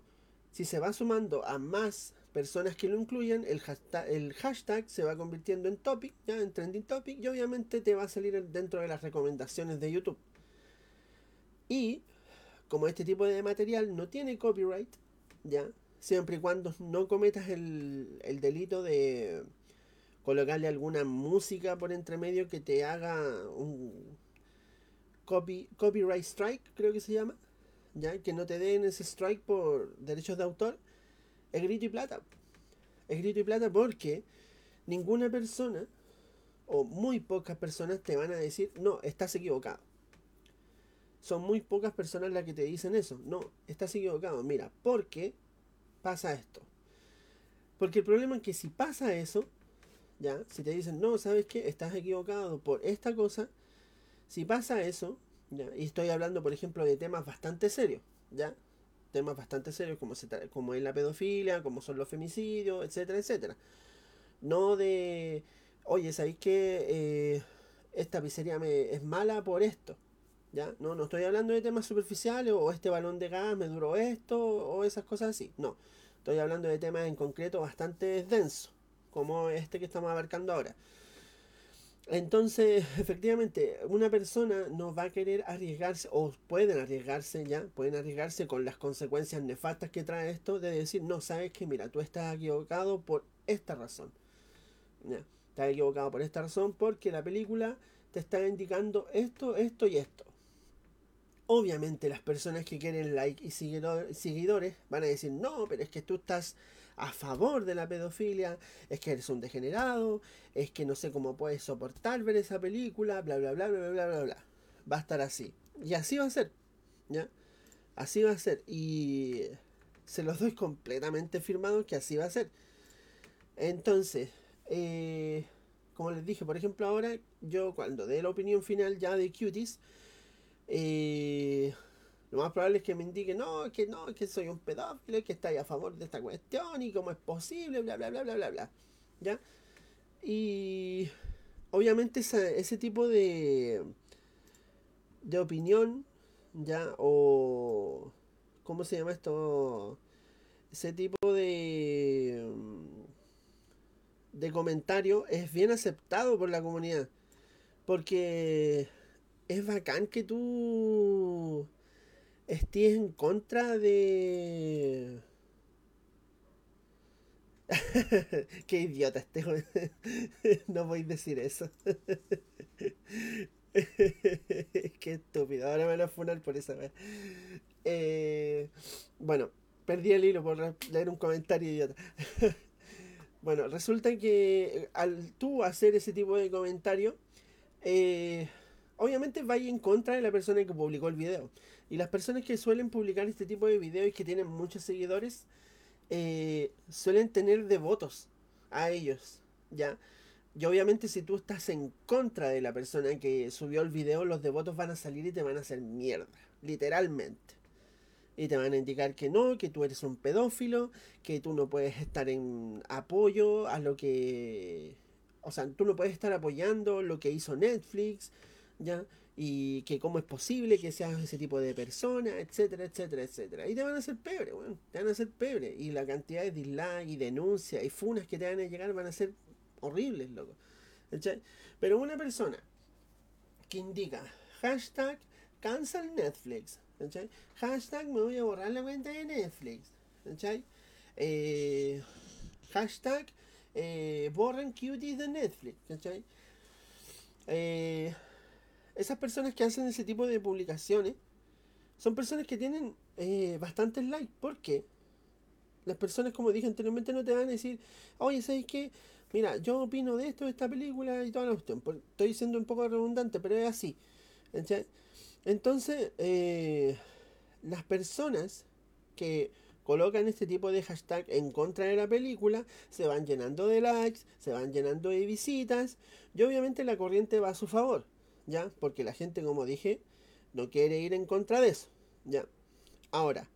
si se va sumando a más personas que lo incluyan, el hashtag, el hashtag se va convirtiendo en topic, ya en trending topic, y obviamente te va a salir dentro de las recomendaciones de YouTube. Y como este tipo de material no tiene copyright, ya, siempre y cuando no cometas el, el delito de colocarle alguna música por entre medio que te haga un, copyright strike, creo que se llama, ya que no te den ese strike por derechos de autor, es grito y plata. Es grito y plata porque ninguna persona o muy pocas personas te van a decir, no, estás equivocado. Son muy pocas personas las que te dicen eso. No, estás equivocado. Mira, ¿por qué pasa esto? Porque el problema es que si pasa eso, ya, si te dicen, no, ¿sabes qué? Estás equivocado por esta cosa, si pasa eso, y estoy hablando, por ejemplo, de temas bastante serios, ¿ya? Temas bastante serios como, se como es la pedofilia, como son los femicidios, etcétera, etcétera. No de, oye, ¿sabéis que eh, esta pizzería me, es mala por esto? ¿Ya? No, no estoy hablando de temas superficiales o este balón de gas me duró esto o esas cosas así. No. Estoy hablando de temas en concreto bastante densos, como este que estamos abarcando ahora. Entonces, [laughs] efectivamente, una persona no va a querer arriesgarse, o pueden arriesgarse ya, pueden arriesgarse con las consecuencias nefastas que trae esto, de decir, no, sabes que, mira, tú estás equivocado por esta razón. Ya, estás equivocado por esta razón porque la película te está indicando esto, esto y esto. Obviamente las personas que quieren like y seguidores van a decir, no, pero es que tú estás a favor de la pedofilia, es que eres un degenerado, es que no sé cómo puedes soportar ver esa película, bla, bla, bla, bla, bla, bla, bla. Va a estar así. Y así va a ser, ¿ya? Así va a ser. Y se los doy completamente firmado que así va a ser. Entonces, eh, como les dije, por ejemplo, ahora yo cuando dé la opinión final ya de Cuties, eh, lo más probable es que me indique, no, que no, que soy un pedófilo, que estáis a favor de esta cuestión y cómo es posible, bla, bla, bla, bla, bla, bla. ¿Ya? Y obviamente ese tipo de, de opinión, ¿ya? O, ¿cómo se llama esto? Ese tipo de, de comentario es bien aceptado por la comunidad. Porque es bacán que tú estés en contra de... [laughs] Qué idiota este [laughs] No voy a decir eso. [laughs] Qué estúpido. Ahora me van a funar por esa vez. Eh, bueno, perdí el hilo por leer un comentario idiota. bueno, resulta que al tú hacer ese tipo de comentario, eh, obviamente vaya en contra de la persona que publicó el video. Y las personas que suelen publicar este tipo de videos y que tienen muchos seguidores, eh, suelen tener devotos a ellos, ¿ya? Y obviamente si tú estás en contra de la persona que subió el video, los devotos van a salir y te van a hacer mierda, literalmente. Y te van a indicar que no, que tú eres un pedófilo, que tú no puedes estar en apoyo a lo que... O sea, tú no puedes estar apoyando lo que hizo Netflix, ¿ya? Y que cómo es posible que seas ese tipo de persona, etcétera, etcétera, etcétera. Y te van a hacer pebre, bueno, te van a hacer pebre. Y la cantidad de dislikes y denuncias y funas que te van a llegar van a ser horribles, loco. Pero una persona que indica hashtag cancel Netflix, hashtag me voy a borrar la cuenta de Netflix, eh, hashtag eh, borren cuties de Netflix, eh, esas personas que hacen ese tipo de publicaciones son personas que tienen eh, bastantes likes. ¿Por qué? Las personas, como dije anteriormente, no te van a decir, oye, ¿sabes qué? Mira, yo opino de esto, de esta película y toda la cuestión. Estoy siendo un poco redundante, pero es así. Entonces, eh, las personas que colocan este tipo de hashtag en contra de la película, se van llenando de likes, se van llenando de visitas, y obviamente la corriente va a su favor. ¿Ya? Porque la gente, como dije, no quiere ir en contra de eso, ¿ya? Ahora,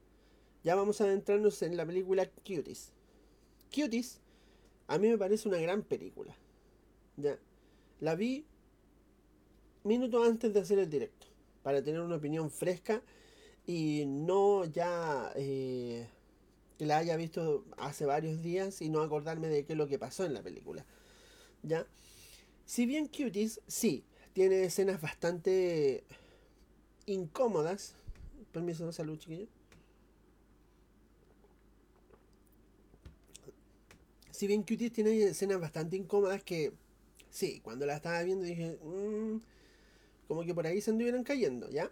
ya vamos a adentrarnos en la película Cuties. Cuties, a mí me parece una gran película, ¿ya? La vi minutos antes de hacer el directo, para tener una opinión fresca y no ya eh, que la haya visto hace varios días y no acordarme de qué es lo que pasó en la película, ¿ya? Si bien Cuties, sí, tiene escenas bastante incómodas. Permiso, salud, chiquillo. Si bien Cuties tiene escenas bastante incómodas que, sí, cuando la estaba viendo dije, mm", como que por ahí se anduvieron cayendo, ¿ya?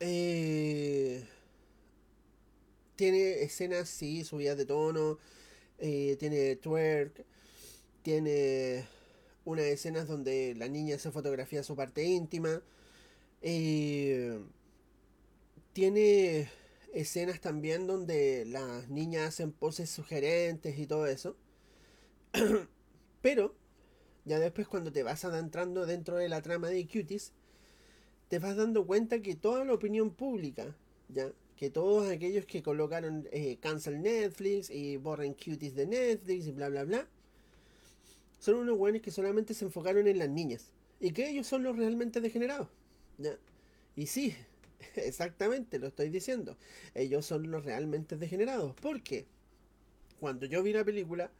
Eh, tiene escenas, sí, subidas de tono, eh, tiene twerk, tiene unas escenas donde la niña se fotografía su parte íntima. Eh, tiene escenas también donde las niñas hacen poses sugerentes y todo eso. [clears throat] Pero, ya después cuando te vas adentrando dentro de la trama de Cuties, te vas dando cuenta que toda la opinión pública, ya, que todos aquellos que colocaron eh, cancel Netflix y borren Cuties de Netflix y bla bla bla, son unos buenos que solamente se enfocaron en las niñas. Y que ellos son los realmente degenerados. ¿ya? Y sí, [laughs] exactamente, lo estoy diciendo. Ellos son los realmente degenerados. Porque cuando yo vi la película,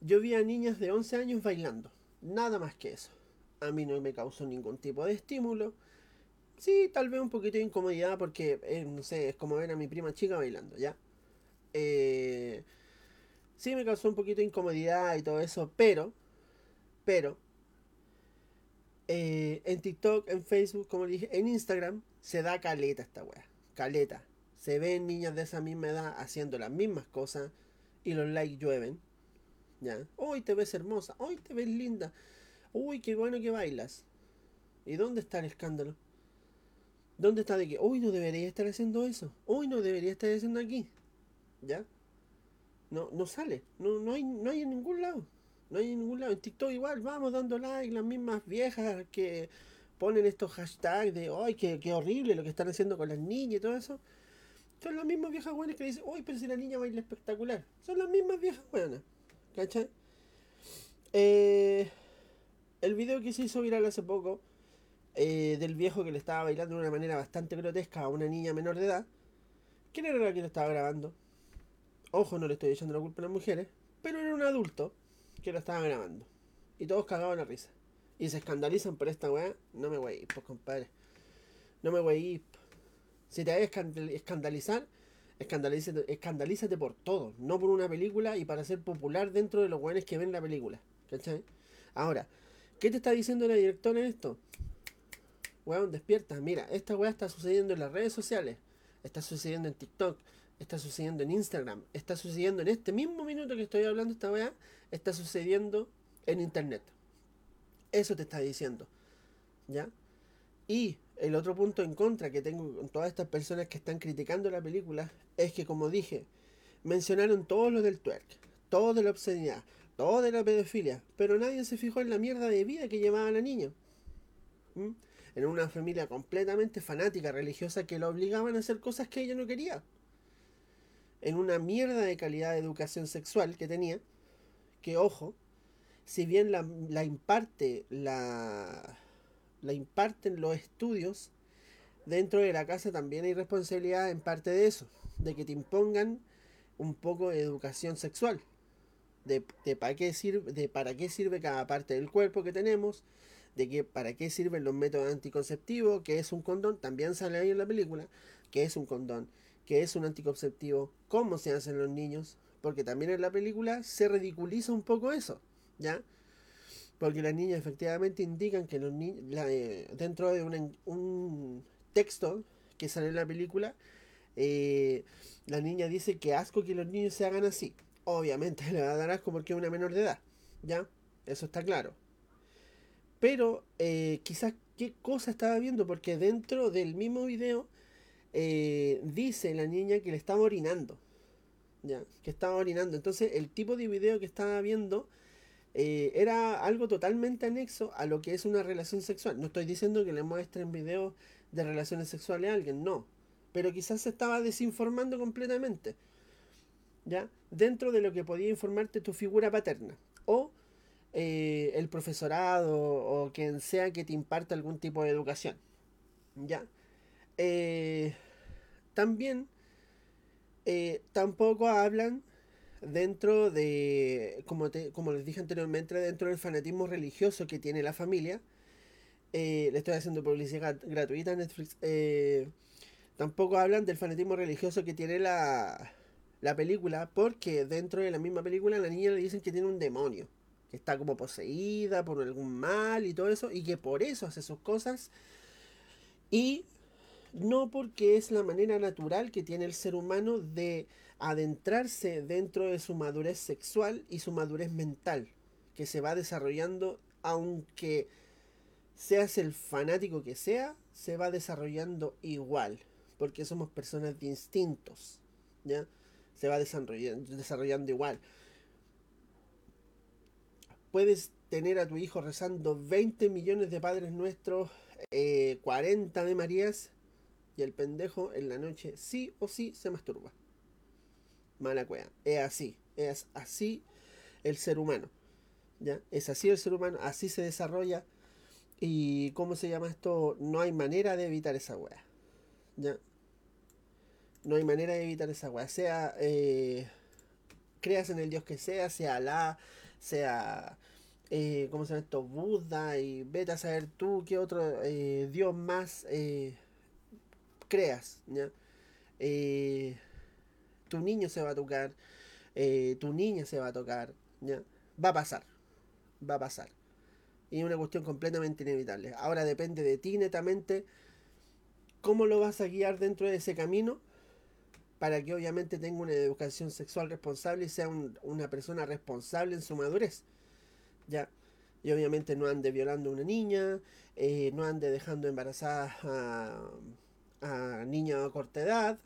yo vi a niñas de 11 años bailando. Nada más que eso. A mí no me causó ningún tipo de estímulo. Sí, tal vez un poquito de incomodidad porque, eh, no sé, es como ver a mi prima chica bailando, ¿ya? Eh, sí me causó un poquito de incomodidad y todo eso, pero, pero, eh, en TikTok, en Facebook, como dije, en Instagram, se da caleta esta wea. Caleta. Se ven niñas de esa misma edad haciendo las mismas cosas y los likes llueven. ¿Ya? Hoy te ves hermosa, hoy te ves linda. Uy, qué bueno que bailas. ¿Y dónde está el escándalo? ¿Dónde está de que hoy no debería estar haciendo eso? Hoy no debería estar haciendo aquí. ¿Ya? No, no sale. No, no, hay, no hay en ningún lado. No hay en ningún lado. En TikTok igual vamos dando like, las mismas viejas que ponen estos hashtags de ¡ay, qué, qué horrible lo que están haciendo con las niñas y todo eso! Son las mismas viejas buenas que dicen ¡ay, pero si la niña baila espectacular! Son las mismas viejas buenas. ¿Cachai? Eh, el video que se hizo viral hace poco eh, del viejo que le estaba bailando de una manera bastante grotesca a una niña menor de edad. ¿Quién era la que lo estaba grabando? Ojo, no le estoy echando la culpa a las mujeres, pero era un adulto que lo estaba grabando. Y todos cagaban la risa. Y se escandalizan por esta weá. No me voy a ir, pues compadre. No me voy a ir. Si te vas a escandalizar, escandalízate, escandalízate por todo. No por una película y para ser popular dentro de los weones que ven la película. ¿Cachai? Ahora, ¿qué te está diciendo la directora en esto? weón, despierta. Mira, esta weá está sucediendo en las redes sociales. Está sucediendo en TikTok. Está sucediendo en Instagram. Está sucediendo en este mismo minuto que estoy hablando esta weá. Está sucediendo en Internet. Eso te está diciendo. ¿Ya? Y el otro punto en contra que tengo con todas estas personas que están criticando la película es que, como dije, mencionaron todo lo del twerk, todo de la obscenidad, todo de la pedofilia, pero nadie se fijó en la mierda de vida que llevaba la niña. En una familia completamente fanática religiosa que la obligaban a hacer cosas que ella no quería. En una mierda de calidad de educación sexual que tenía, que ojo, si bien la, la imparte, la, la imparten los estudios, dentro de la casa también hay responsabilidad en parte de eso, de que te impongan un poco de educación sexual, de, de, para, qué sirve, de para qué sirve cada parte del cuerpo que tenemos, de que para qué sirven los métodos anticonceptivos, que es un condón, también sale ahí en la película, que es un condón, que es un anticonceptivo, cómo se hacen los niños, porque también en la película se ridiculiza un poco eso, ¿ya? Porque las niñas efectivamente indican que los niños, eh, dentro de un texto que sale en la película, eh, la niña dice que asco que los niños se hagan así. Obviamente [laughs] le va a dar asco porque es una menor de edad, ¿ya? Eso está claro. Pero eh, quizás qué cosa estaba viendo, porque dentro del mismo video eh, dice la niña que le estaba orinando. Ya, que estaba orinando. Entonces el tipo de video que estaba viendo eh, era algo totalmente anexo a lo que es una relación sexual. No estoy diciendo que le muestren videos de relaciones sexuales a alguien, no. Pero quizás se estaba desinformando completamente. ¿Ya? Dentro de lo que podía informarte tu figura paterna. O eh, el profesorado o quien sea que te imparte algún tipo de educación. ¿Ya? Eh, también eh, tampoco hablan dentro de, como, como les dije anteriormente, dentro del fanatismo religioso que tiene la familia. le estoy haciendo publicidad gratuita a Netflix. tampoco hablan del fanatismo religioso que tiene la, la película, porque dentro de la misma película la niña le dicen que tiene un demonio que está como poseída por algún mal y todo eso, y que por eso hace sus cosas, y no porque es la manera natural que tiene el ser humano de adentrarse dentro de su madurez sexual y su madurez mental, que se va desarrollando aunque seas el fanático que sea, se va desarrollando igual, porque somos personas de instintos, ¿ya? Se va desarrollando, desarrollando igual puedes tener a tu hijo rezando 20 millones de padres nuestros, 40 eh, de Marías, y el pendejo en la noche sí o sí se masturba. Mala cueva. Es así. Es así el ser humano. ¿Ya? Es así el ser humano. Así se desarrolla. Y cómo se llama esto, no hay manera de evitar esa weá. ¿Ya? No hay manera de evitar esa weá. Sea, eh, creas en el Dios que sea, sea Alá, sea, eh, ¿cómo se llama esto? Buda, y vete a saber tú qué otro eh, Dios más creas, ¿ya? Eh, tu niño se va a tocar, eh, tu niña se va a tocar, ¿ya? Va a pasar, va a pasar. Y es una cuestión completamente inevitable. Ahora depende de ti netamente cómo lo vas a guiar dentro de ese camino para que obviamente tenga una educación sexual responsable y sea un- una persona responsable en su madurez. ¿Ya? Y obviamente no ande violando a una niña, eh, no ande dejando embarazadas a, a niñas a corta edad,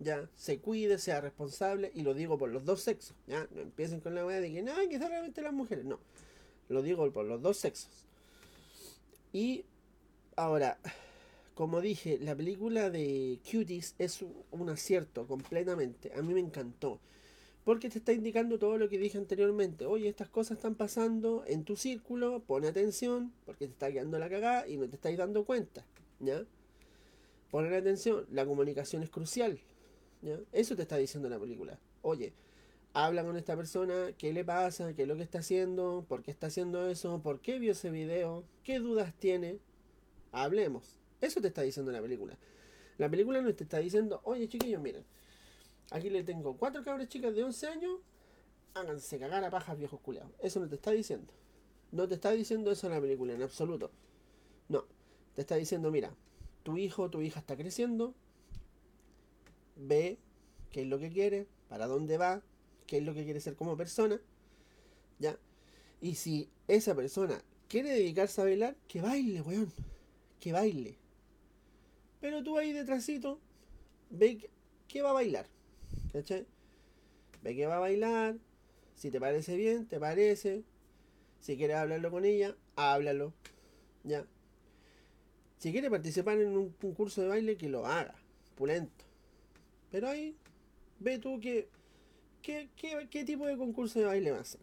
ya, se cuide, sea responsable, y lo digo por los dos sexos, ya, no empiecen con la weá de que no, que solamente las mujeres, no, lo digo por los dos sexos. Y ahora, como dije, la película de Cuties es un, acierto completamente, a mí me encantó. Porque te está indicando todo lo que dije anteriormente. Oye, estas cosas están pasando en tu círculo, pon atención, porque te está quedando la cagada y no te estáis dando cuenta. ¿Ya? Poner atención, la comunicación es crucial. Eso te está diciendo la película. Oye, habla con esta persona, qué le pasa, qué es lo que está haciendo, por qué está haciendo eso, por qué vio ese video, qué dudas tiene. Hablemos. Eso te está diciendo la película. La película no te está diciendo, oye chiquillos, miren, aquí le tengo cuatro cabras chicas de 11 años, háganse cagar a pajas viejos culeados. Eso no te está diciendo. No te está diciendo eso la película, en absoluto. No, te está diciendo, mira, tu hijo o tu hija está creciendo, ve qué es lo que quiere, para dónde va, qué es lo que quiere ser como persona, ¿ya? Y si esa persona quiere dedicarse a bailar, que baile, weón, que baile. Pero tú ahí detrásito, ve que va a bailar, ¿cachai? Ve que va a bailar, si te parece bien, te parece, si quieres hablarlo con ella, háblalo, ¿ya? Si quiere participar en un concurso de baile, que lo haga, pulento. Pero ahí, ve tú que, qué, qué, qué tipo de concurso de baile va a ser.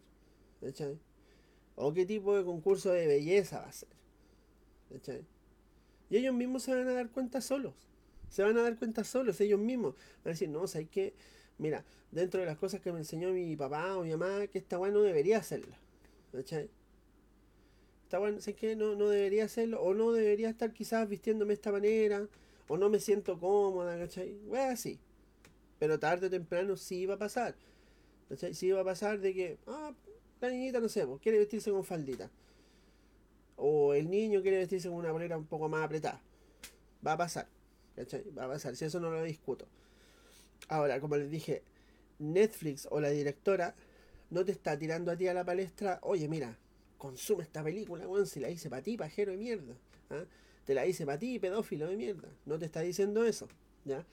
¿Cachai? O qué tipo de concurso de belleza va a ser. ¿Cachai? Y ellos mismos se van a dar cuenta solos. Se van a dar cuenta solos, ellos mismos. Van a decir, no, ¿sabes qué? Mira, dentro de las cosas que me enseñó mi papá o mi mamá, que esta weá no debería hacerla. ¿Cachai? Esta weá, ¿sabes qué? No, no debería hacerlo. O no debería estar quizás vistiéndome de esta manera. O no me siento cómoda, ¿cachai? Weá así. Pero tarde o temprano sí va a pasar. ¿Cachai? Sí va a pasar de que, ah, la niñita, no sé, pues, quiere vestirse con faldita. O el niño quiere vestirse con una polera un poco más apretada. Va a pasar. ¿Cachai? Va a pasar. Si eso no lo discuto. Ahora, como les dije, Netflix o la directora no te está tirando a ti a la palestra, oye, mira, consume esta película, weón, si la hice para ti, pajero de mierda. ¿ah? Te la hice para ti, pedófilo de mierda. No te está diciendo eso. ¿ya?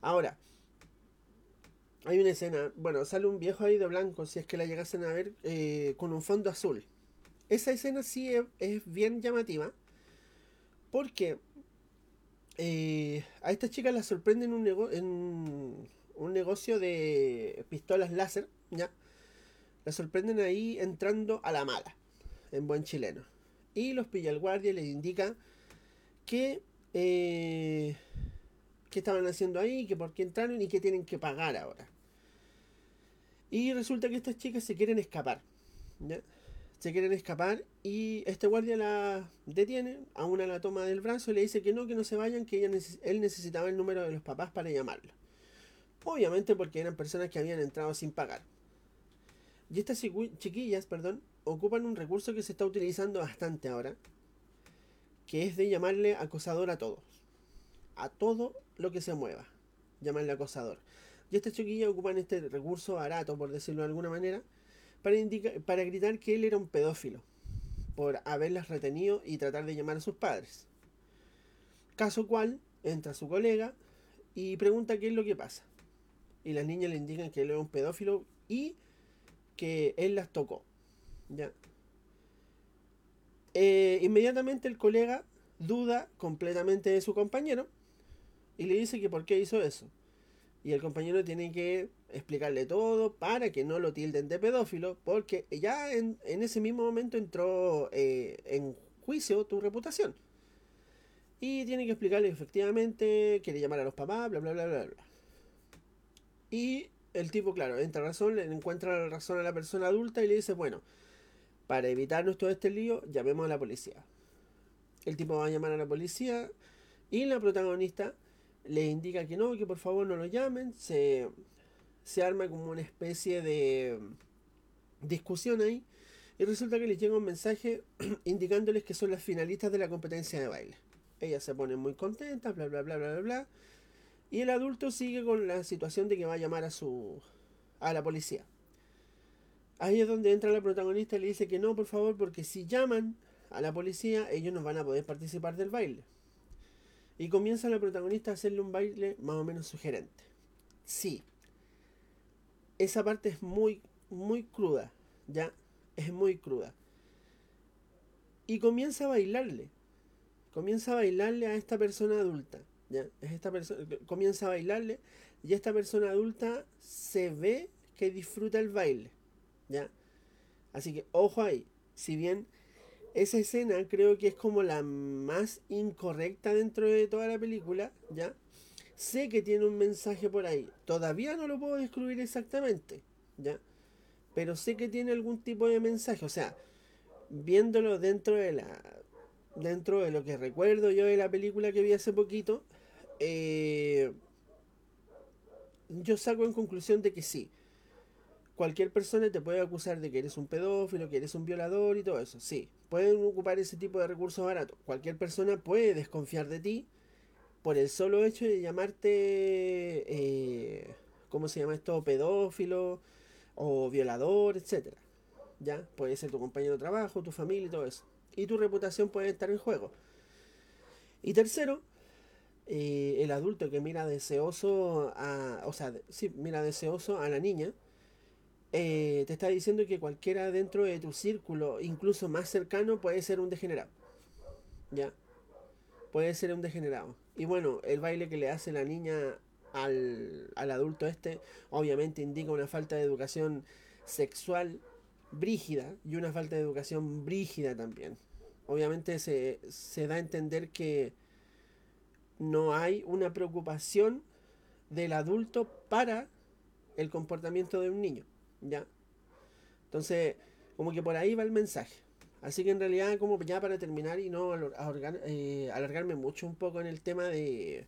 Ahora, hay una escena, bueno, sale un viejo ahí de blanco, si es que la llegasen a ver, eh, con un fondo azul. Esa escena sí es, bien llamativa, porque eh, a esta chica la sorprende en un, nego- en un negocio de pistolas láser, ¿ya? La sorprenden ahí entrando a la mala, en buen chileno. Y los pilla el guardia y les indica que... eh, estaban haciendo ahí, que por qué entraron y qué tienen que pagar ahora. Y resulta que estas chicas se quieren escapar. Se quieren escapar y este guardia la detiene, a una la toma del brazo y le dice que no, que no se vayan, que ella él necesitaba el número de los papás para llamarlo. Obviamente porque eran personas que habían entrado sin pagar. Y estas chiqui- chiquillas, perdón, ocupan un recurso que se está utilizando bastante ahora, que es de llamarle acosador a todos a todo lo que se mueva. Llamarle acosador. Y estas chiquillas ocupan este recurso barato, por decirlo de alguna manera, para, indica- para gritar que él era un pedófilo, por haberlas retenido y tratar de llamar a sus padres. Caso cual, entra su colega y pregunta qué es lo que pasa. Y las niñas le indican que él es un pedófilo y que él las tocó. ¿Ya? Eh, inmediatamente el colega duda completamente de su compañero y le dice que por qué hizo eso. Y el compañero tiene que explicarle todo para que no lo tilden de pedófilo, porque ya en, en ese mismo momento entró eh, en juicio tu reputación. Y tiene que explicarle efectivamente, quiere llamar a los papás, bla, bla, bla, bla, bla. Y el tipo, claro, entra razón, le encuentra la razón a la persona adulta y le dice, bueno, para evitarnos todo este lío, llamemos a la policía. El tipo va a llamar a la policía y la protagonista le indica que no, que por favor no lo llamen. Se, se arma como una especie de discusión ahí. Y resulta que les llega un mensaje [clears throat] indicándoles que son las finalistas de la competencia de baile. Ellas se ponen muy contentas, bla, bla, bla, bla, bla, bla. Y el adulto sigue con la situación de que va a llamar a su a la policía. Ahí es donde entra la protagonista y le dice que no, por favor, porque si llaman a la policía, ellos no van a poder participar del baile. Y comienza la protagonista a hacerle un baile más o menos sugerente. Sí. Esa parte es muy, muy cruda. Ya, es muy cruda. Y comienza a bailarle. Comienza a bailarle a esta persona adulta. ¿ya? Es esta persona, comienza a bailarle y esta persona adulta se ve que disfruta el baile. Así que ojo ahí. Si bien esa escena creo que es como la más incorrecta dentro de toda la película, ¿ya? Sé que tiene un mensaje por ahí. Todavía no lo puedo descubrir exactamente, ¿ya? Pero sé que tiene algún tipo de mensaje. O sea, viéndolo dentro de la. Dentro de lo que recuerdo yo de la película que vi hace poquito. Eh, yo saco en conclusión de que sí cualquier persona te puede acusar de que eres un pedófilo, que eres un violador y todo eso. Sí, pueden ocupar ese tipo de recursos baratos. Cualquier persona puede desconfiar de ti por el solo hecho de llamarte, eh, ¿cómo se llama esto? Pedófilo o violador, etc. ¿Ya? Puede ser tu compañero de trabajo, tu familia y todo eso. Y tu reputación puede estar en juego. Y tercero, eh, el adulto que mira deseoso a, o sea, sí, mira deseoso a la niña, eh, te está diciendo que cualquiera dentro de tu círculo, incluso más cercano, puede ser un degenerado. ¿Ya? Puede ser un degenerado. Y bueno, el baile que le hace la niña al, al adulto este, obviamente indica una falta de educación sexual brígida y una falta de educación brígida también. Obviamente se, se da a entender que no hay una preocupación del adulto para el comportamiento de un niño. ¿Ya? Entonces, como que por ahí va el mensaje. Así que en realidad, como ya para terminar y no eh, alargarme mucho un poco en el tema de,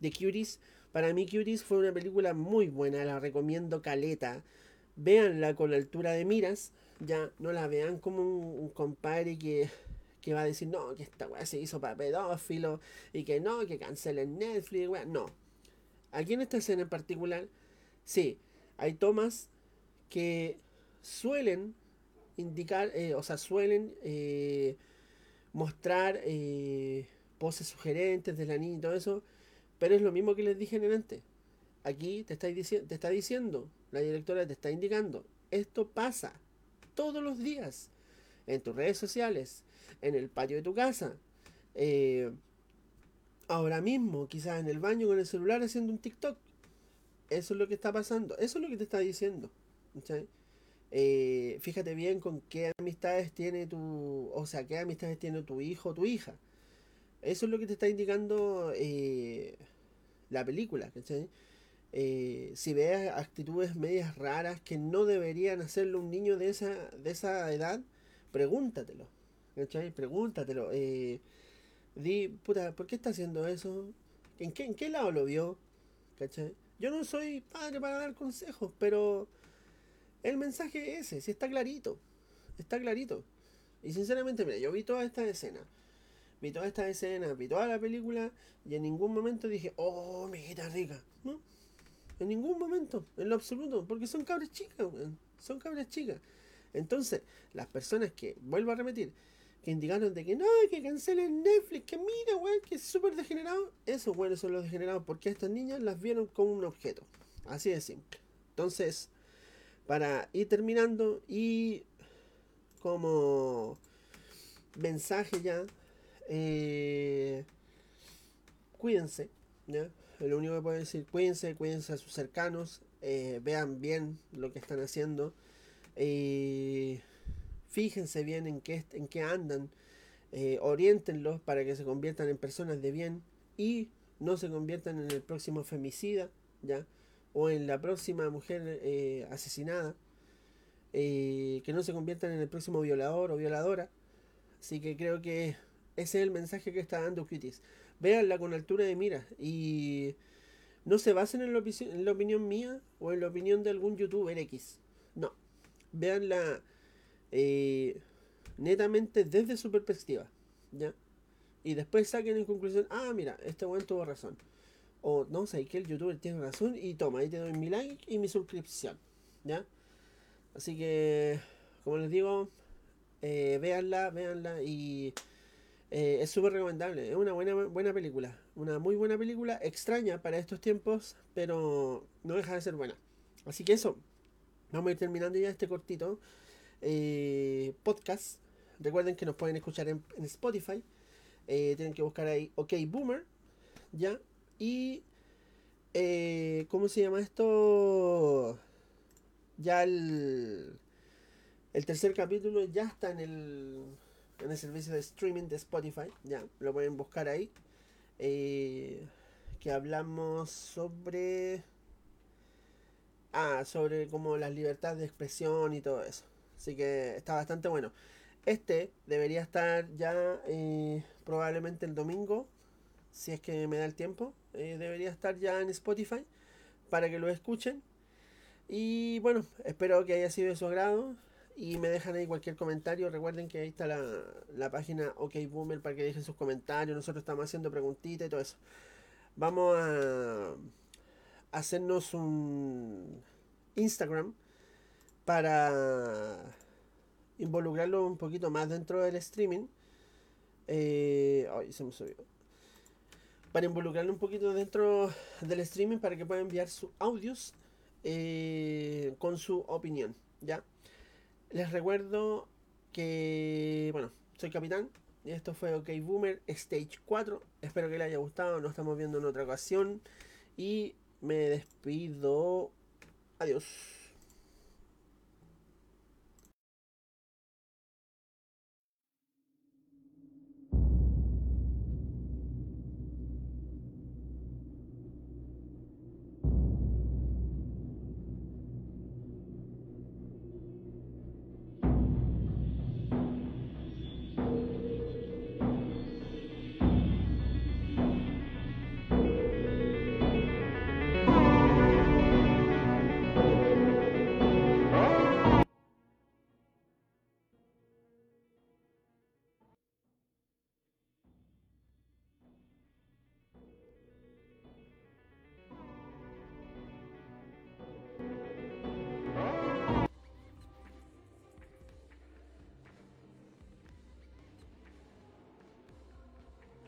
de Cuties, para mí Cuties fue una película muy buena, la recomiendo caleta. Véanla con la altura de miras, ya no la vean como un, compadre que, que, va a decir, no, que esta weá se hizo para pedófilo y que no, que cancelen Netflix, weá. No. Aquí en esta escena en particular, sí, hay tomas que suelen indicar, eh, o sea, suelen eh, mostrar eh, poses sugerentes de la niña y todo eso, pero es lo mismo que les dije en el antes. Aquí te, está te está diciendo, la directora te está indicando, esto pasa todos los días en tus redes sociales, en el patio de tu casa, ahora mismo, quizás en el baño con el celular haciendo un TikTok. Eso es lo que está pasando, eso es lo que te está diciendo. Eh, fíjate bien con qué amistades tiene tu, o sea, qué amistades tiene tu hijo o tu hija. Eso es lo que te está indicando eh, la película, eh, si ves actitudes medias raras que no deberían hacerlo un niño de esa, de esa edad, pregúntatelo, Pregúntatelo. di, puta, ¿por qué está haciendo eso? ¿En qué, ¿En qué lado lo vio? Yo no soy padre para dar consejos, pero el mensaje es ese, si está clarito. Está clarito. Y sinceramente, mira, yo vi toda esta escena. Vi toda esta escena, vi toda la película y en ningún momento dije, oh, mi hijita rica. No. En ningún momento, en lo absoluto. Porque son cabras chicas, Son cabras chicas. Entonces, las personas que, vuelvo a repetir, que indicaron de que no, que cancelen Netflix, que mira, weón, que es súper degenerado. Esos weones son los degenerados porque estas niñas las vieron como un objeto. Así de simple. Entonces, para ir terminando y como mensaje ya, eh, cuídense, ¿ya? Lo único que puedo decir, cuídense, cuídense a sus cercanos, eh, vean bien lo que están haciendo, eh, fíjense bien en qué, en qué andan, eh, orientenlos para que se conviertan en personas de bien y no se conviertan en el próximo femicida, ¿ya? O en la próxima mujer eh, asesinada, eh, que no se conviertan en el próximo violador o violadora. Así que creo que ese es el mensaje que está dando Cuties. Véanla con altura de mira y no se basen en la, en la opinión mía o en la opinión de algún youtuber X. No. Véanla eh, netamente desde su perspectiva. ¿Ya? Y después saquen en conclusión, ah, mira, este buen tuvo razón. O no sé, que el youtuber tiene razón y toma, ahí te doy mi like y mi suscripción. ¿Ya? Así que, como les digo, eh, véanla, véanla y eh, es súper recomendable. Es una buena, buena película. Una muy buena película, extraña para estos tiempos, pero no deja de ser buena. Así que eso, vamos a ir terminando ya este cortito eh, podcast. Recuerden que nos pueden escuchar en, Spotify. Eh, tienen que buscar ahí OK Boomer. ¿Ya? Y... Eh, ¿Cómo se llama esto? Ya el... El tercer capítulo ya está en el, en el servicio de streaming de Spotify. Ya, lo pueden buscar ahí. Eh, que hablamos sobre... Ah, sobre como las libertades de expresión y todo eso. Así que está bastante bueno. Este debería estar ya eh, probablemente el domingo, si es que me da el tiempo. Eh, debería estar ya en Spotify para que lo escuchen. Y bueno, espero que haya sido de su agrado. Y me dejan ahí cualquier comentario. Recuerden que ahí está la, la página OK Boomer para que dejen sus comentarios. Nosotros estamos haciendo preguntitas y todo eso. Vamos a hacernos un Instagram para involucrarlo un poquito más dentro del streaming. Eh, se me subió. Para involucrarlo un poquito dentro del streaming para que pueda enviar sus audios eh, con su opinión. ¿Ya? Les recuerdo que, bueno, soy capitán. Y esto fue OK Boomer Stage 4. Espero que les haya gustado. Nos estamos viendo en otra ocasión. Y me despido. Adiós.